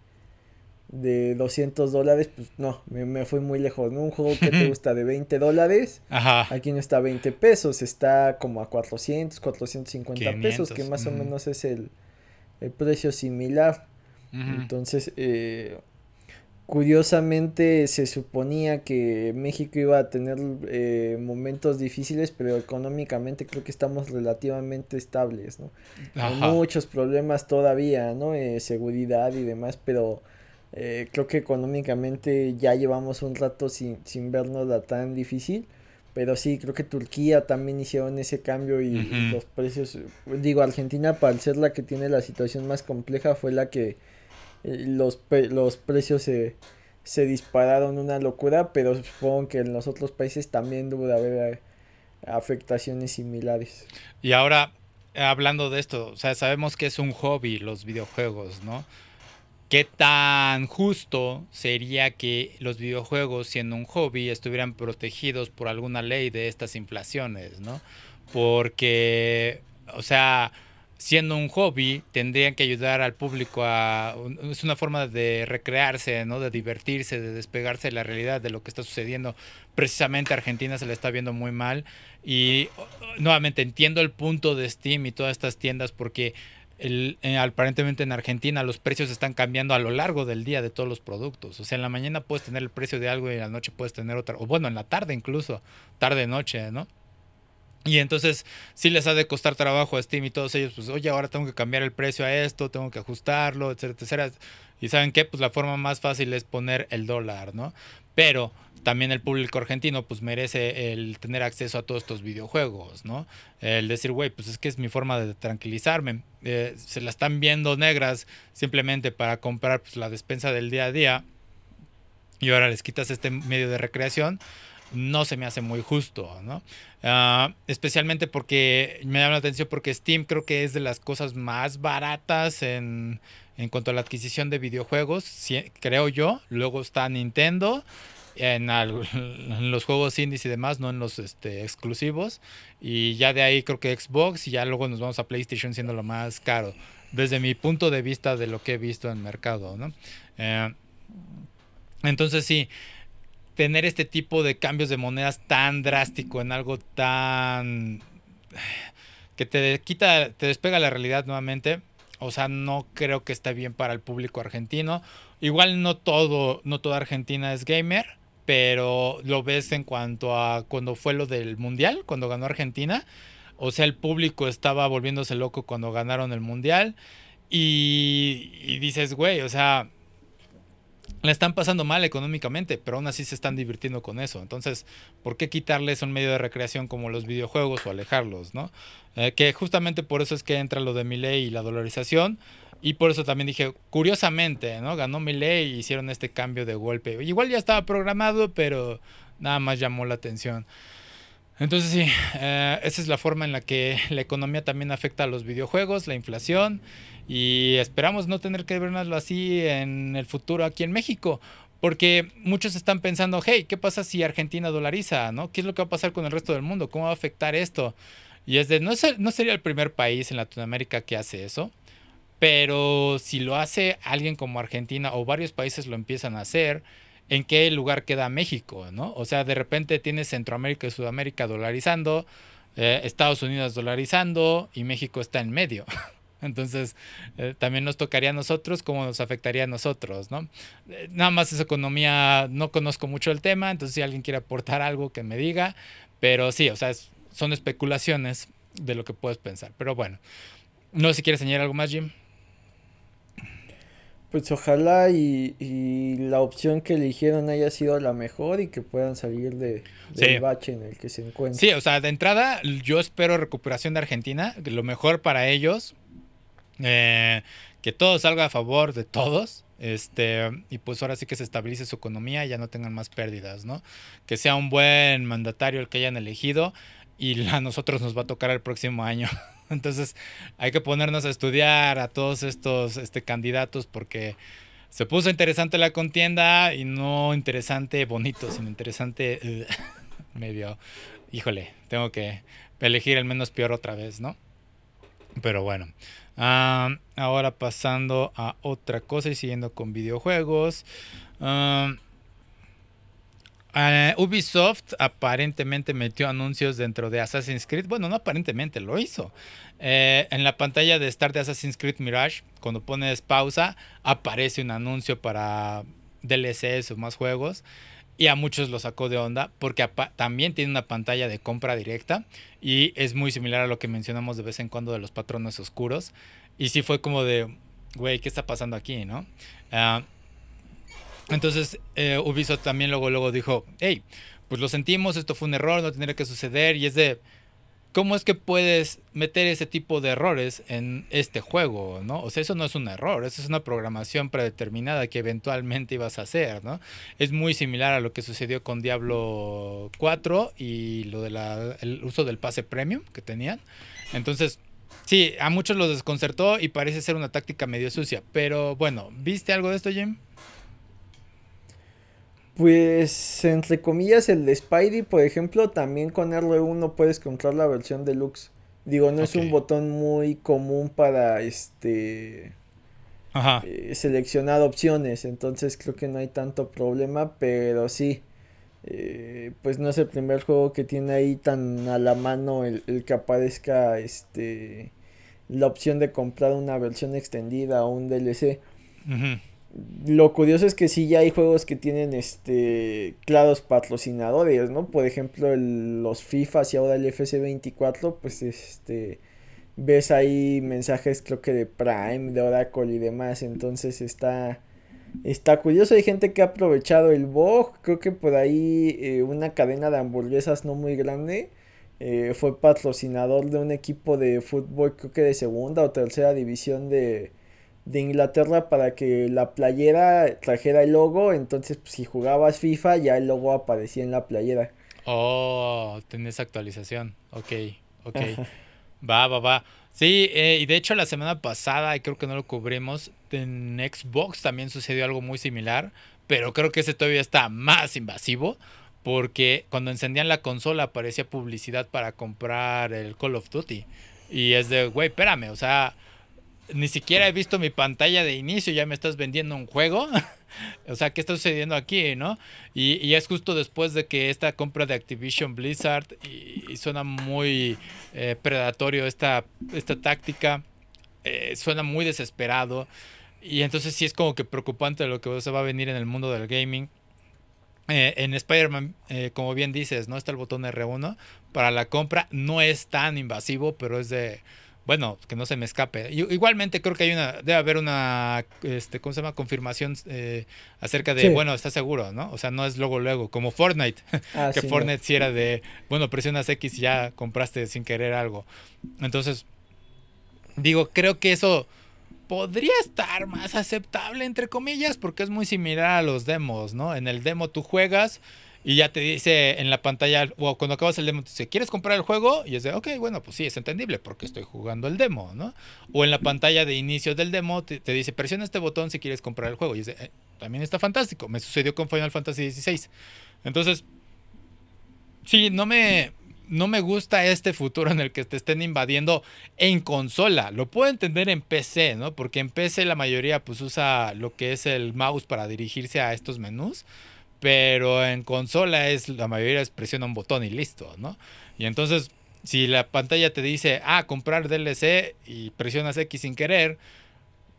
de 200 dólares, pues no, me, me, fui muy lejos, ¿no? Un juego que te gusta de 20 dólares, aquí no está a 20 pesos, está como a 400, 450 pesos, que más o menos es el, el precio similar. Entonces, eh, curiosamente se suponía que México iba a tener eh, momentos difíciles, pero económicamente creo que estamos relativamente estables, ¿no? Hay muchos problemas todavía, ¿no? Eh, seguridad y demás, pero eh, creo que económicamente ya llevamos un rato sin, sin vernos tan difícil. Pero sí, creo que Turquía también hicieron ese cambio y, los precios, digo, Argentina para ser la que tiene la situación más compleja fue la que eh, los, los precios se, se dispararon una locura, pero supongo que en los otros países también debe haber eh, afectaciones similares. Y ahora, hablando de esto, o sea, sabemos que es un hobby los videojuegos, ¿no? ¿Qué tan justo sería que los videojuegos, siendo un hobby, estuvieran protegidos por alguna ley de estas inflaciones, ¿no? Porque, o sea, siendo un hobby, tendrían que ayudar al público a... Es una forma de recrearse, ¿no? De divertirse, de despegarse de la realidad de lo que está sucediendo. Precisamente Argentina se le está viendo muy mal. Y nuevamente entiendo el punto de Steam y todas estas tiendas porque el, eh, aparentemente en Argentina los precios están cambiando a lo largo del día de todos los productos. O sea, en la mañana puedes tener el precio de algo y en la noche puedes tener otra. O bueno, en la tarde incluso, tarde-noche, ¿no? Y entonces sí les ha de costar trabajo a Steam y todos ellos, pues oye, ahora tengo que cambiar el precio a esto, tengo que ajustarlo, etcétera, etcétera. Y saben qué, pues la forma más fácil es poner el dólar, ¿no? Pero también el público argentino pues merece el tener acceso a todos estos videojuegos, ¿no? El decir, güey, pues es que es mi forma de tranquilizarme. Eh, se la están viendo negras simplemente para comprar pues, la despensa del día a día y ahora les quitas este medio de recreación, no se me hace muy justo, ¿no? Ah, especialmente porque me llama la atención porque Steam creo que es de las cosas más baratas en, en cuanto a la adquisición de videojuegos, creo yo. Luego está Nintendo en, los juegos indies y demás, no en los este, exclusivos. Y ya de ahí creo que Xbox y ya luego nos vamos a PlayStation siendo lo más caro. Desde mi punto de vista de lo que he visto en el mercado, ¿no? Eh, entonces sí, tener este tipo de cambios de monedas tan drástico en algo tan... que te quita, te despega la realidad nuevamente. O sea, no creo que esté bien para el público argentino. Igual no todo, no toda Argentina es gamer pero lo ves en cuanto a cuando fue lo del Mundial, cuando ganó Argentina. O sea, el público estaba volviéndose loco cuando ganaron el Mundial. Y, dices, güey, o sea, le están pasando mal económicamente, pero aún así se están divirtiendo con eso. Entonces, ¿por qué quitarles un medio de recreación como los videojuegos o alejarlos, no? Eh, que justamente por eso es que entra lo de mi ley y la dolarización, y por eso también dije, curiosamente, ¿no? Ganó ley y hicieron este cambio de golpe. Igual ya estaba programado, pero nada más llamó la atención. Entonces sí, eh, esa es la forma en la que la economía también afecta a los videojuegos, la inflación, y esperamos no tener que vernoslo así en el futuro aquí en México. Porque muchos están pensando, hey, ¿qué pasa si Argentina dolariza? ¿no? ¿Qué es lo que va a pasar con el resto del mundo? ¿Cómo va a afectar esto? Y es de, no, no sería el primer país en Latinoamérica que hace eso. Pero si lo hace alguien como Argentina o varios países lo empiezan a hacer, ¿en qué lugar queda México? ¿no? O sea, de repente tienes Centroamérica y Sudamérica dolarizando, eh, Estados Unidos dolarizando y México está en medio. Entonces, eh, también nos tocaría a nosotros, cómo nos afectaría a nosotros, ¿no? Eh, nada más esa economía, no conozco mucho el tema, entonces si alguien quiere aportar algo que me diga, pero sí, o sea, son especulaciones de lo que puedes pensar. Pero bueno, no sé si quieres añadir algo más, Jim. Pues ojalá y, la opción que eligieron haya sido la mejor y que puedan salir de, del bache en el que se encuentran. Sí, o sea, de entrada yo espero recuperación de Argentina, lo mejor para ellos, eh, que todo salga a favor de todos. Este, y pues ahora sí que se estabilice su economía y ya no tengan más pérdidas, ¿no? Que sea un buen mandatario el que hayan elegido y a nosotros nos va a tocar el próximo año. Entonces hay que ponernos a estudiar a todos estos este, candidatos porque se puso interesante la contienda y no interesante bonito, sino interesante medio, híjole, tengo que elegir el menos peor otra vez, ¿no? Pero bueno, ah, ahora pasando a otra cosa y siguiendo con videojuegos. Eh, Ubisoft aparentemente metió anuncios dentro de Assassin's Creed. Bueno, no aparentemente, lo hizo. Eh, en la pantalla de Start de Assassin's Creed Mirage, cuando pones pausa, aparece un anuncio para DLCs o más juegos. Y a muchos lo sacó de onda porque también tiene una pantalla de compra directa y es muy similar a lo que mencionamos de vez en cuando de los patrones oscuros. Y sí fue como de, güey, ¿qué está pasando aquí, no? Ah, entonces eh, Ubisoft también luego, luego dijo, hey, pues lo sentimos, esto fue un error, no tendría que suceder. Y es de, ¿cómo es que puedes meter ese tipo de errores en este juego? ¿no? O sea, eso no es un error, eso es una programación predeterminada que eventualmente ibas a hacer. ¿no? Es muy similar a lo que sucedió con Diablo 4 y lo del uso del pase premium que tenían. Entonces... Sí, a muchos los desconcertó y parece ser una táctica medio sucia. Pero bueno, ¿viste algo de esto, Jim? Pues, entre comillas, el de Spidey, por ejemplo, también con R1 puedes comprar la versión deluxe. Digo, no es un botón muy común para este eh, seleccionar opciones, entonces creo que no hay tanto problema, pero sí, eh, pues no es el primer juego que tiene ahí tan a la mano el, que aparezca este la opción de comprar una versión extendida o un DLC. Lo curioso es que sí ya hay juegos que tienen este claros patrocinadores, ¿no? Por ejemplo, los FIFA y ahora el FC24, pues este ves ahí mensajes creo que de Prime, de Oracle y demás, entonces está está curioso, hay gente que ha aprovechado el bug, creo que por ahí eh, una cadena de hamburguesas no muy grande eh, fue patrocinador de un equipo de fútbol creo que de segunda o tercera división de de Inglaterra para que la playera trajera el logo, entonces pues, si jugabas FIFA ya el logo aparecía en la playera. Oh, tenés actualización, ok, ok. Va, va, va. Sí, eh, y de hecho la semana pasada, y creo que no lo cubrimos, en Xbox también sucedió algo muy similar, pero creo que ese todavía está más invasivo, porque cuando encendían la consola aparecía publicidad para comprar el Call of Duty. Y es de, güey, espérame, o sea, ni siquiera he visto mi pantalla de inicio, ya me estás vendiendo un juego. o sea, ¿qué está sucediendo aquí, no? Y, es justo después de que esta compra de Activision Blizzard, y, suena muy eh, predatorio esta, esta táctica, eh, suena muy desesperado. Y entonces sí es como que preocupante lo que se va a venir en el mundo del gaming. Eh, en Spider-Man, como bien dices, no está el botón R1 para la compra. No es tan invasivo, pero es de bueno, que no se me escape. Igualmente creo que hay una, debe haber una, este, ¿cómo se llama? Confirmación eh, acerca de, bueno, está seguro, ¿no? O sea, no es luego, luego, como Fortnite, ah, que Fortnite si era de, bueno, presionas X y ya compraste sin querer algo. Entonces, digo, creo que eso podría estar más aceptable, entre comillas, porque es muy similar a los demos, ¿no? En el demo tú juegas y ya te dice en la pantalla, o cuando acabas el demo, te dice, ¿quieres comprar el juego? Y es de, ok, bueno, pues sí, es entendible porque estoy jugando el demo, ¿no? O en la pantalla de inicio del demo te, dice, presiona este botón si quieres comprar el juego. Y es de, eh, también está fantástico. Me sucedió con Final Fantasy XVI. Entonces, sí, no me, no me gusta este futuro en el que te estén invadiendo en consola. Lo puedo entender en PC, ¿no? Porque en PC la mayoría pues usa lo que es el mouse para dirigirse a estos menús. Pero en consola es la mayoría es presiona un botón y listo, ¿no? Y entonces, si la pantalla te dice, ah, comprar DLC y presionas X sin querer,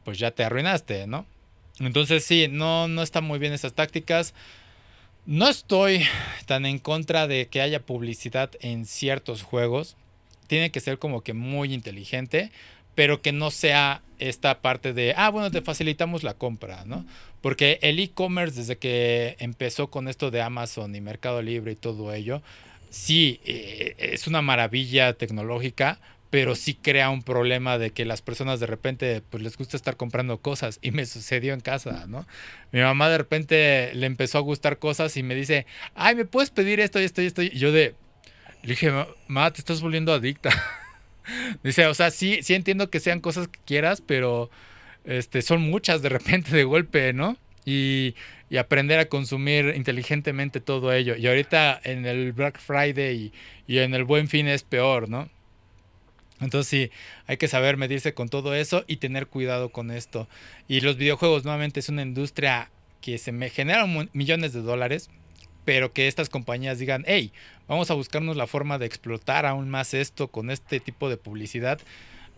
pues ya te arruinaste, ¿no? Entonces sí, no, no están muy bien esas tácticas. No estoy tan en contra de que haya publicidad en ciertos juegos. Tiene que ser como que muy inteligente. Pero que no sea esta parte de, ah, bueno, te facilitamos la compra, ¿no? Porque el e-commerce, desde que empezó con esto de Amazon y Mercado Libre y todo ello, sí, eh, es una maravilla tecnológica, pero sí crea un problema de que las personas de repente pues les gusta estar comprando cosas y me sucedió en casa, ¿no? Mi mamá de repente le empezó a gustar cosas y me dice, ay, ¿me puedes pedir esto y esto y esto? Y yo de, le dije, mamá, te estás volviendo adicta. dice, o sea, sí, sí entiendo que sean cosas que quieras, pero este, son muchas de repente de golpe, ¿no? Y, y aprender a consumir inteligentemente todo ello. Y ahorita en el Black Friday y, y en el Buen Fin es peor, ¿no? Entonces sí, hay que saber medirse con todo eso y tener cuidado con esto. Y los videojuegos nuevamente es una industria que se me genera millones de dólares, pero que estas compañías digan, hey, vamos a buscarnos la forma de explotar aún más esto con este tipo de publicidad.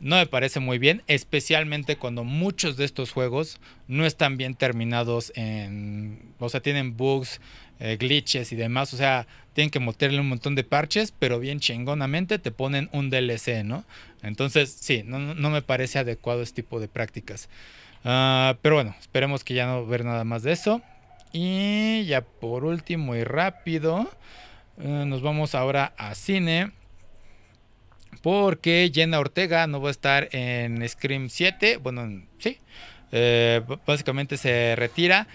No me parece muy bien, especialmente cuando muchos de estos juegos no están bien terminados en, o sea, tienen bugs, eh, glitches y demás. O sea, tienen que meterle un montón de parches, pero bien chingonamente te ponen un DLC, ¿no? Entonces, sí, no, me parece adecuado este tipo de prácticas. Ah, pero bueno, esperemos que ya no ver nada más de eso. Y ya por último y rápido, eh, nos vamos ahora a cine. Porque Jenna Ortega no va a estar en Scream 7. Bueno, sí. Eh, básicamente se retira.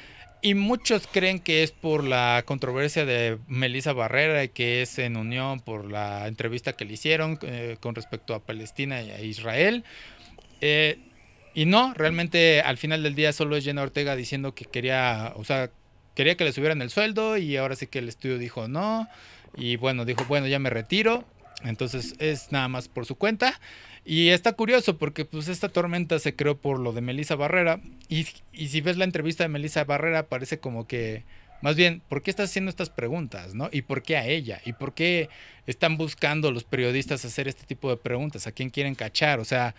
Y muchos creen que es por la controversia de Melissa Barrera y que es en unión por la entrevista que le hicieron eh, con respecto a Palestina y a Israel. Y no, realmente al final del día solo es Jenna Ortega diciendo que quería, o sea, quería que le subieran el sueldo y ahora sí que el estudio dijo no. Y bueno, dijo, bueno, ya me retiro. Entonces es nada más por su cuenta. Y está curioso porque pues esta tormenta se creó por lo de Melissa Barrera. Y, si ves la entrevista de Melissa Barrera, parece como que, más bien, ¿por qué estás haciendo estas preguntas? ¿no? ¿Y por qué a ella? ¿Y por qué están buscando los periodistas hacer este tipo de preguntas? ¿A quién quieren cachar? O sea,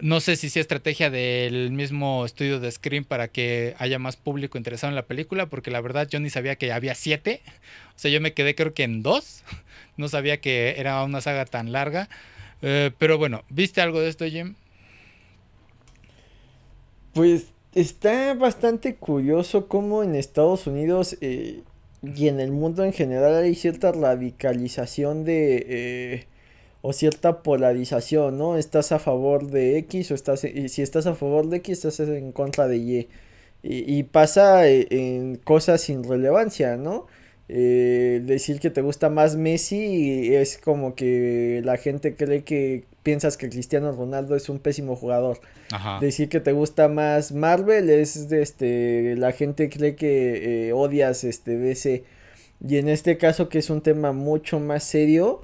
no sé si sea estrategia del mismo estudio de Scream para que haya más público interesado en la película, porque la verdad yo ni sabía que había siete. O sea, yo me quedé creo que en dos. No sabía que era una saga tan larga. Eh, pero bueno, ¿viste algo de esto, Jim? Pues está bastante curioso cómo en Estados Unidos eh, y en el mundo en general hay cierta radicalización de... Eh, o cierta polarización, ¿no? Estás a favor de X o estás... Y si estás a favor de X, estás en contra de Y. Y, y pasa en cosas sin relevancia, ¿no? Eh, decir que te gusta más Messi es como que la gente cree que piensas que Cristiano Ronaldo es un pésimo jugador. Decir que te gusta más Marvel es este la gente cree que eh, odias este DC. Y en este caso que es un tema mucho más serio,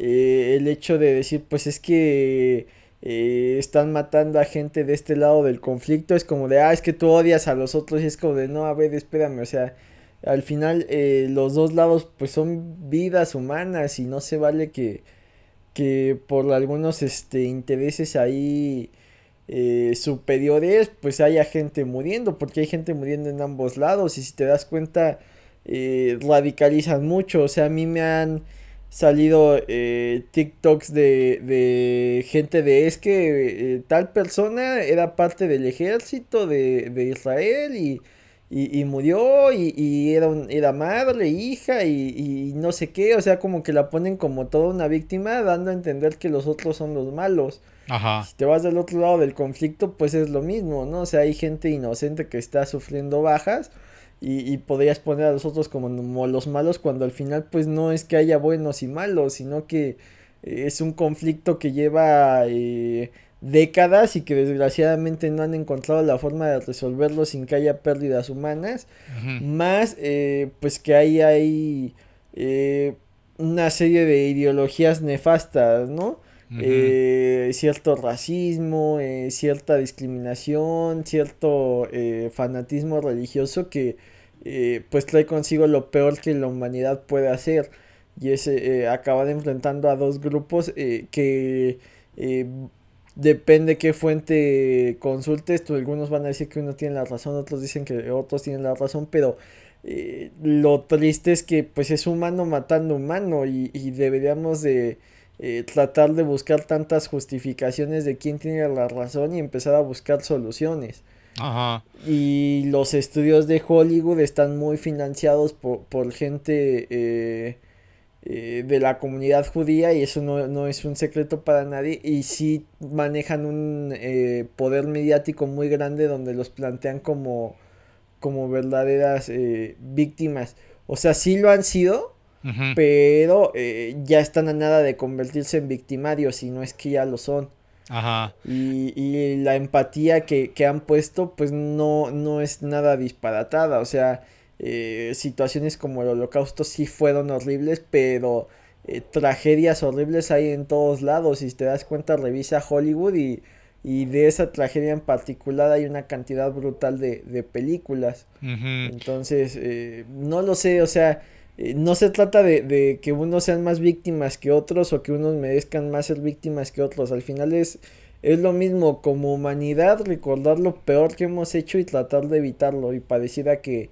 eh, el hecho de decir pues es que están matando a gente de este lado del conflicto es como de ah es que tú odias a los otros y es como de no a ver espérame o sea al final eh, los dos lados pues son vidas humanas y no se vale que, que por algunos este, intereses ahí eh, superiores pues haya gente muriendo porque hay gente muriendo en ambos lados y si te das cuenta eh, radicalizan mucho. O sea a mí me han salido TikToks de, de gente de es que tal persona era parte del ejército de, de Israel y y, y murió y, y era, un, era madre, hija y, y, no sé qué, o sea, como que la ponen como toda una víctima, dando a entender que los otros son los malos. Ajá. Si te vas del otro lado del conflicto, pues es lo mismo, ¿no? O sea, hay gente inocente que está sufriendo bajas y, y podrías poner a los otros como, los malos cuando al final pues no es que haya buenos y malos, sino que es un conflicto que lleva... Eh, décadas y que desgraciadamente no han encontrado la forma de resolverlo sin que haya pérdidas humanas, más eh, pues que ahí hay eh, una serie de ideologías nefastas, ¿no? Eh, cierto racismo, cierta discriminación, cierto fanatismo religioso que pues trae consigo lo peor que la humanidad puede hacer y es acabar enfrentando a dos grupos que depende qué fuente consultes, tú, algunos van a decir que uno tiene la razón, otros dicen que otros tienen la razón, pero eh, lo triste es que pues es humano matando humano y, y deberíamos de eh, tratar de buscar tantas justificaciones de quién tiene la razón y empezar a buscar soluciones. Ajá. Y los estudios de Hollywood están muy financiados por, por gente eh, eh, de la comunidad judía y eso no, es un secreto para nadie y sí manejan un eh, poder mediático muy grande donde los plantean como, como verdaderas eh, víctimas. O sea, sí lo han sido, pero ya están a nada de convertirse en victimarios si no es que ya lo son. Ajá. Y, y la empatía que, que, han puesto pues no, no es nada disparatada, o sea eh, situaciones como el holocausto sí fueron horribles, pero eh, tragedias horribles hay en todos lados. Y si te das cuenta, revisa Hollywood y, y de esa tragedia en particular hay una cantidad brutal de, de películas. Entonces, eh, no lo sé, o sea, no se trata de, de, que unos sean más víctimas que otros o que unos merezcan más ser víctimas que otros. Al final es, es lo mismo como humanidad recordar lo peor que hemos hecho y tratar de evitarlo y pareciera que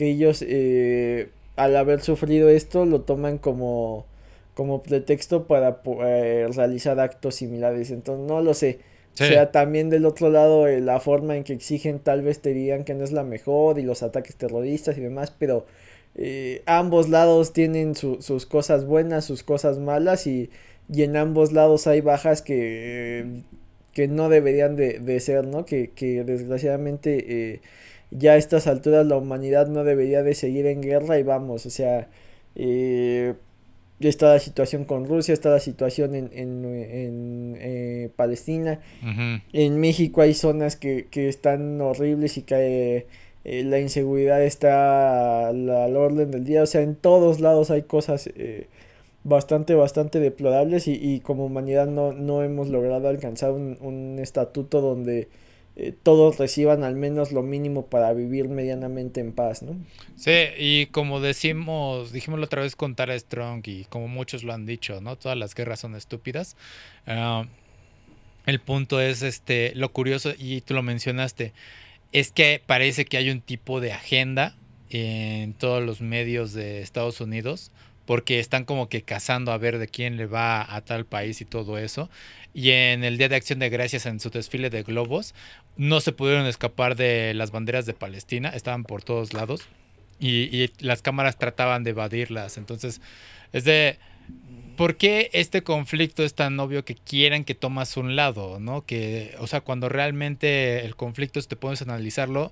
que ellos eh, al haber sufrido esto lo toman como, como pretexto para eh, realizar actos similares. Entonces no lo sé. O sea, también del otro lado, eh, la forma en que exigen tal vez te dirían que no es la mejor y los ataques terroristas y demás, pero ambos lados tienen sus cosas buenas, sus cosas malas y, y en ambos lados hay bajas que, que no deberían de, de ser, ¿no? Que, que desgraciadamente ya a estas alturas la humanidad no debería de seguir en guerra y vamos, o sea, eh, está la situación con Rusia, está la situación en, en, en eh, Palestina, en México hay zonas que, que están horribles y que eh, la inseguridad está al, orden del día, o sea, en todos lados hay cosas eh, bastante, bastante deplorables y, y, como humanidad no, no hemos logrado alcanzar un, un estatuto donde eh, todos reciban al menos lo mínimo para vivir medianamente en paz, ¿no? Sí, y como decimos, dijimos la otra vez con Tara Strong y como muchos lo han dicho, ¿no? Todas las guerras son estúpidas. Ah, el punto es, este, lo curioso, y tú lo mencionaste, es que parece que hay un tipo de agenda en todos los medios de Estados Unidos porque están como que cazando a ver de quién le va a tal país y todo eso. Y en el Día de Acción de Gracias, en su desfile de globos, no se pudieron escapar de las banderas de Palestina, estaban por todos lados y, las cámaras trataban de evadirlas. Entonces, es de... ¿Por qué este conflicto es tan obvio que quieren que tomas un lado, no? Que, o sea, cuando realmente el conflicto, si te pones a analizarlo,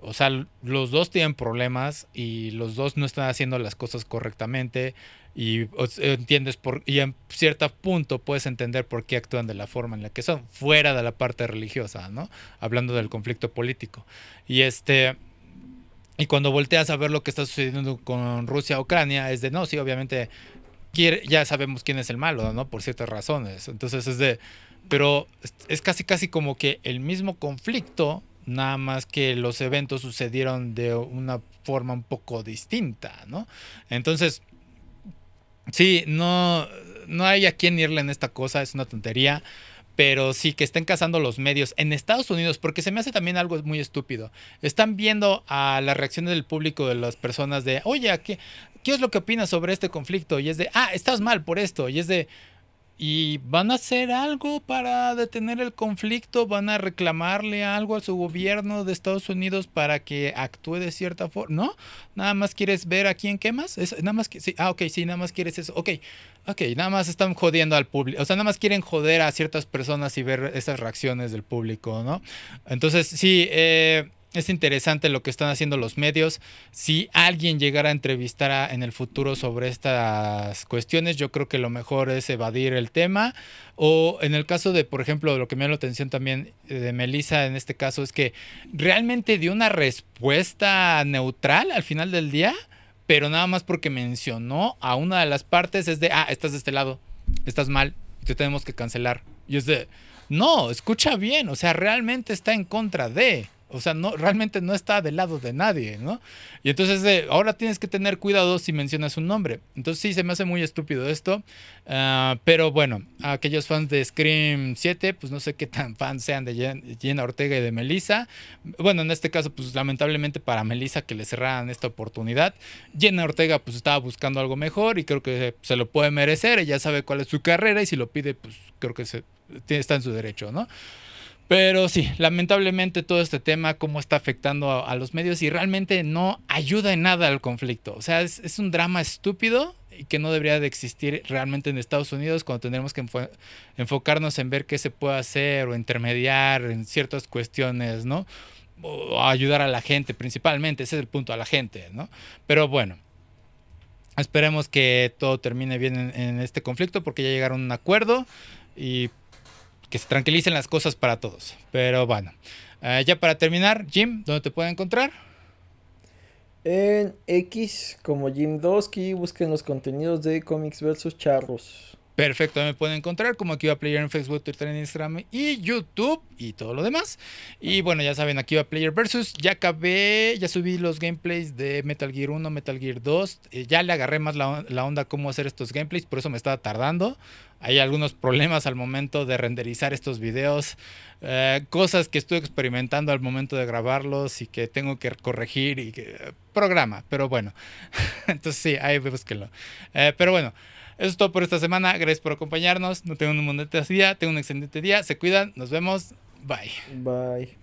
o sea, los dos tienen problemas y los dos no están haciendo las cosas correctamente y entiendes por y en cierto punto puedes entender por qué actúan de la forma en la que son, fuera de la parte religiosa, ¿no? Hablando del conflicto político. Y este y cuando volteas a ver lo que está sucediendo con Rusia Ucrania es de no, sí, obviamente ya sabemos quién es el malo, ¿no? Por ciertas razones. Entonces es de pero es casi casi como que el mismo conflicto nada más que los eventos sucedieron de una forma un poco distinta, ¿no? Entonces, sí, no, no hay a quién irle en esta cosa, es una tontería, pero sí que estén cazando los medios en Estados Unidos, porque se me hace también algo muy estúpido. Están viendo a las reacciones del público de las personas de, oye, ¿qué, ¿qué es lo que opinas sobre este conflicto? Y es de, ah, estás mal por esto, y es de y van a hacer algo para detener el conflicto, van a reclamarle algo a su gobierno de Estados Unidos para que actúe de cierta forma, ¿no? Nada más quieres ver a quién quemas, es, nada más que sí, ah, ok, sí, nada más quieres eso, ok, ok, nada más están jodiendo al público, o sea, nada más quieren joder a ciertas personas y ver esas reacciones del público, ¿no? Entonces, sí, eh, es interesante lo que están haciendo los medios. Si alguien llegara a entrevistar en el futuro sobre estas cuestiones, yo creo que lo mejor es evadir el tema. O en el caso de, por ejemplo, lo que me da la atención también de Melissa en este caso es que realmente dio una respuesta neutral al final del día, pero nada más porque mencionó a una de las partes es de, ah, estás de este lado, estás mal, te tenemos que cancelar. Y es de, no, escucha bien, o sea, realmente está en contra de. O sea, no, realmente no está del lado de nadie, ¿no? Y entonces ahora tienes que tener cuidado si mencionas un nombre. Entonces sí, se me hace muy estúpido esto. Ah, pero bueno, aquellos fans de Scream 7, pues no sé qué tan fans sean de Jenna Ortega y de Melissa. Bueno, en este caso, pues lamentablemente para Melissa que le cerraran esta oportunidad. Jenna Ortega pues estaba buscando algo mejor y creo que se lo puede merecer. Ella sabe cuál es su carrera y si lo pide, pues creo que se, está en su derecho, ¿no? Pero sí, lamentablemente todo este tema, cómo está afectando a, los medios y realmente no ayuda en nada al conflicto. O sea, es, un drama estúpido y que no debería de existir realmente en Estados Unidos cuando tendremos que enfocarnos en ver qué se puede hacer o intermediar en ciertas cuestiones, ¿no? O ayudar a la gente principalmente, ese es el punto, a la gente, ¿no? Pero bueno. Esperemos que todo termine bien en, en este conflicto porque ya llegaron a un acuerdo y que se tranquilicen las cosas para todos. Pero bueno, eh, ya para terminar, Jim, ¿dónde te pueden encontrar? En X como Jim Dosky, busquen los contenidos de Comics vs Charros. Perfecto, me pueden encontrar como aquí va Player en Facebook, Twitter, Instagram y YouTube y todo lo demás. Y bueno, ya saben, aquí va Player Versus. Ya acabé, ya subí los gameplays de Metal Gear 1, Metal Gear 2. Eh, ya le agarré más la, onda cómo hacer estos gameplays, por eso me estaba tardando. Hay algunos problemas al momento de renderizar estos videos, eh, cosas que estoy experimentando al momento de grabarlos y que tengo que corregir y que programa, pero bueno. Entonces sí, ahí búsquenlo. Eh, pero bueno. Eso es todo por esta semana. Gracias por acompañarnos. No tengan un bonito día. tengo un excelente día. Se cuidan. Nos vemos. Bye. Bye.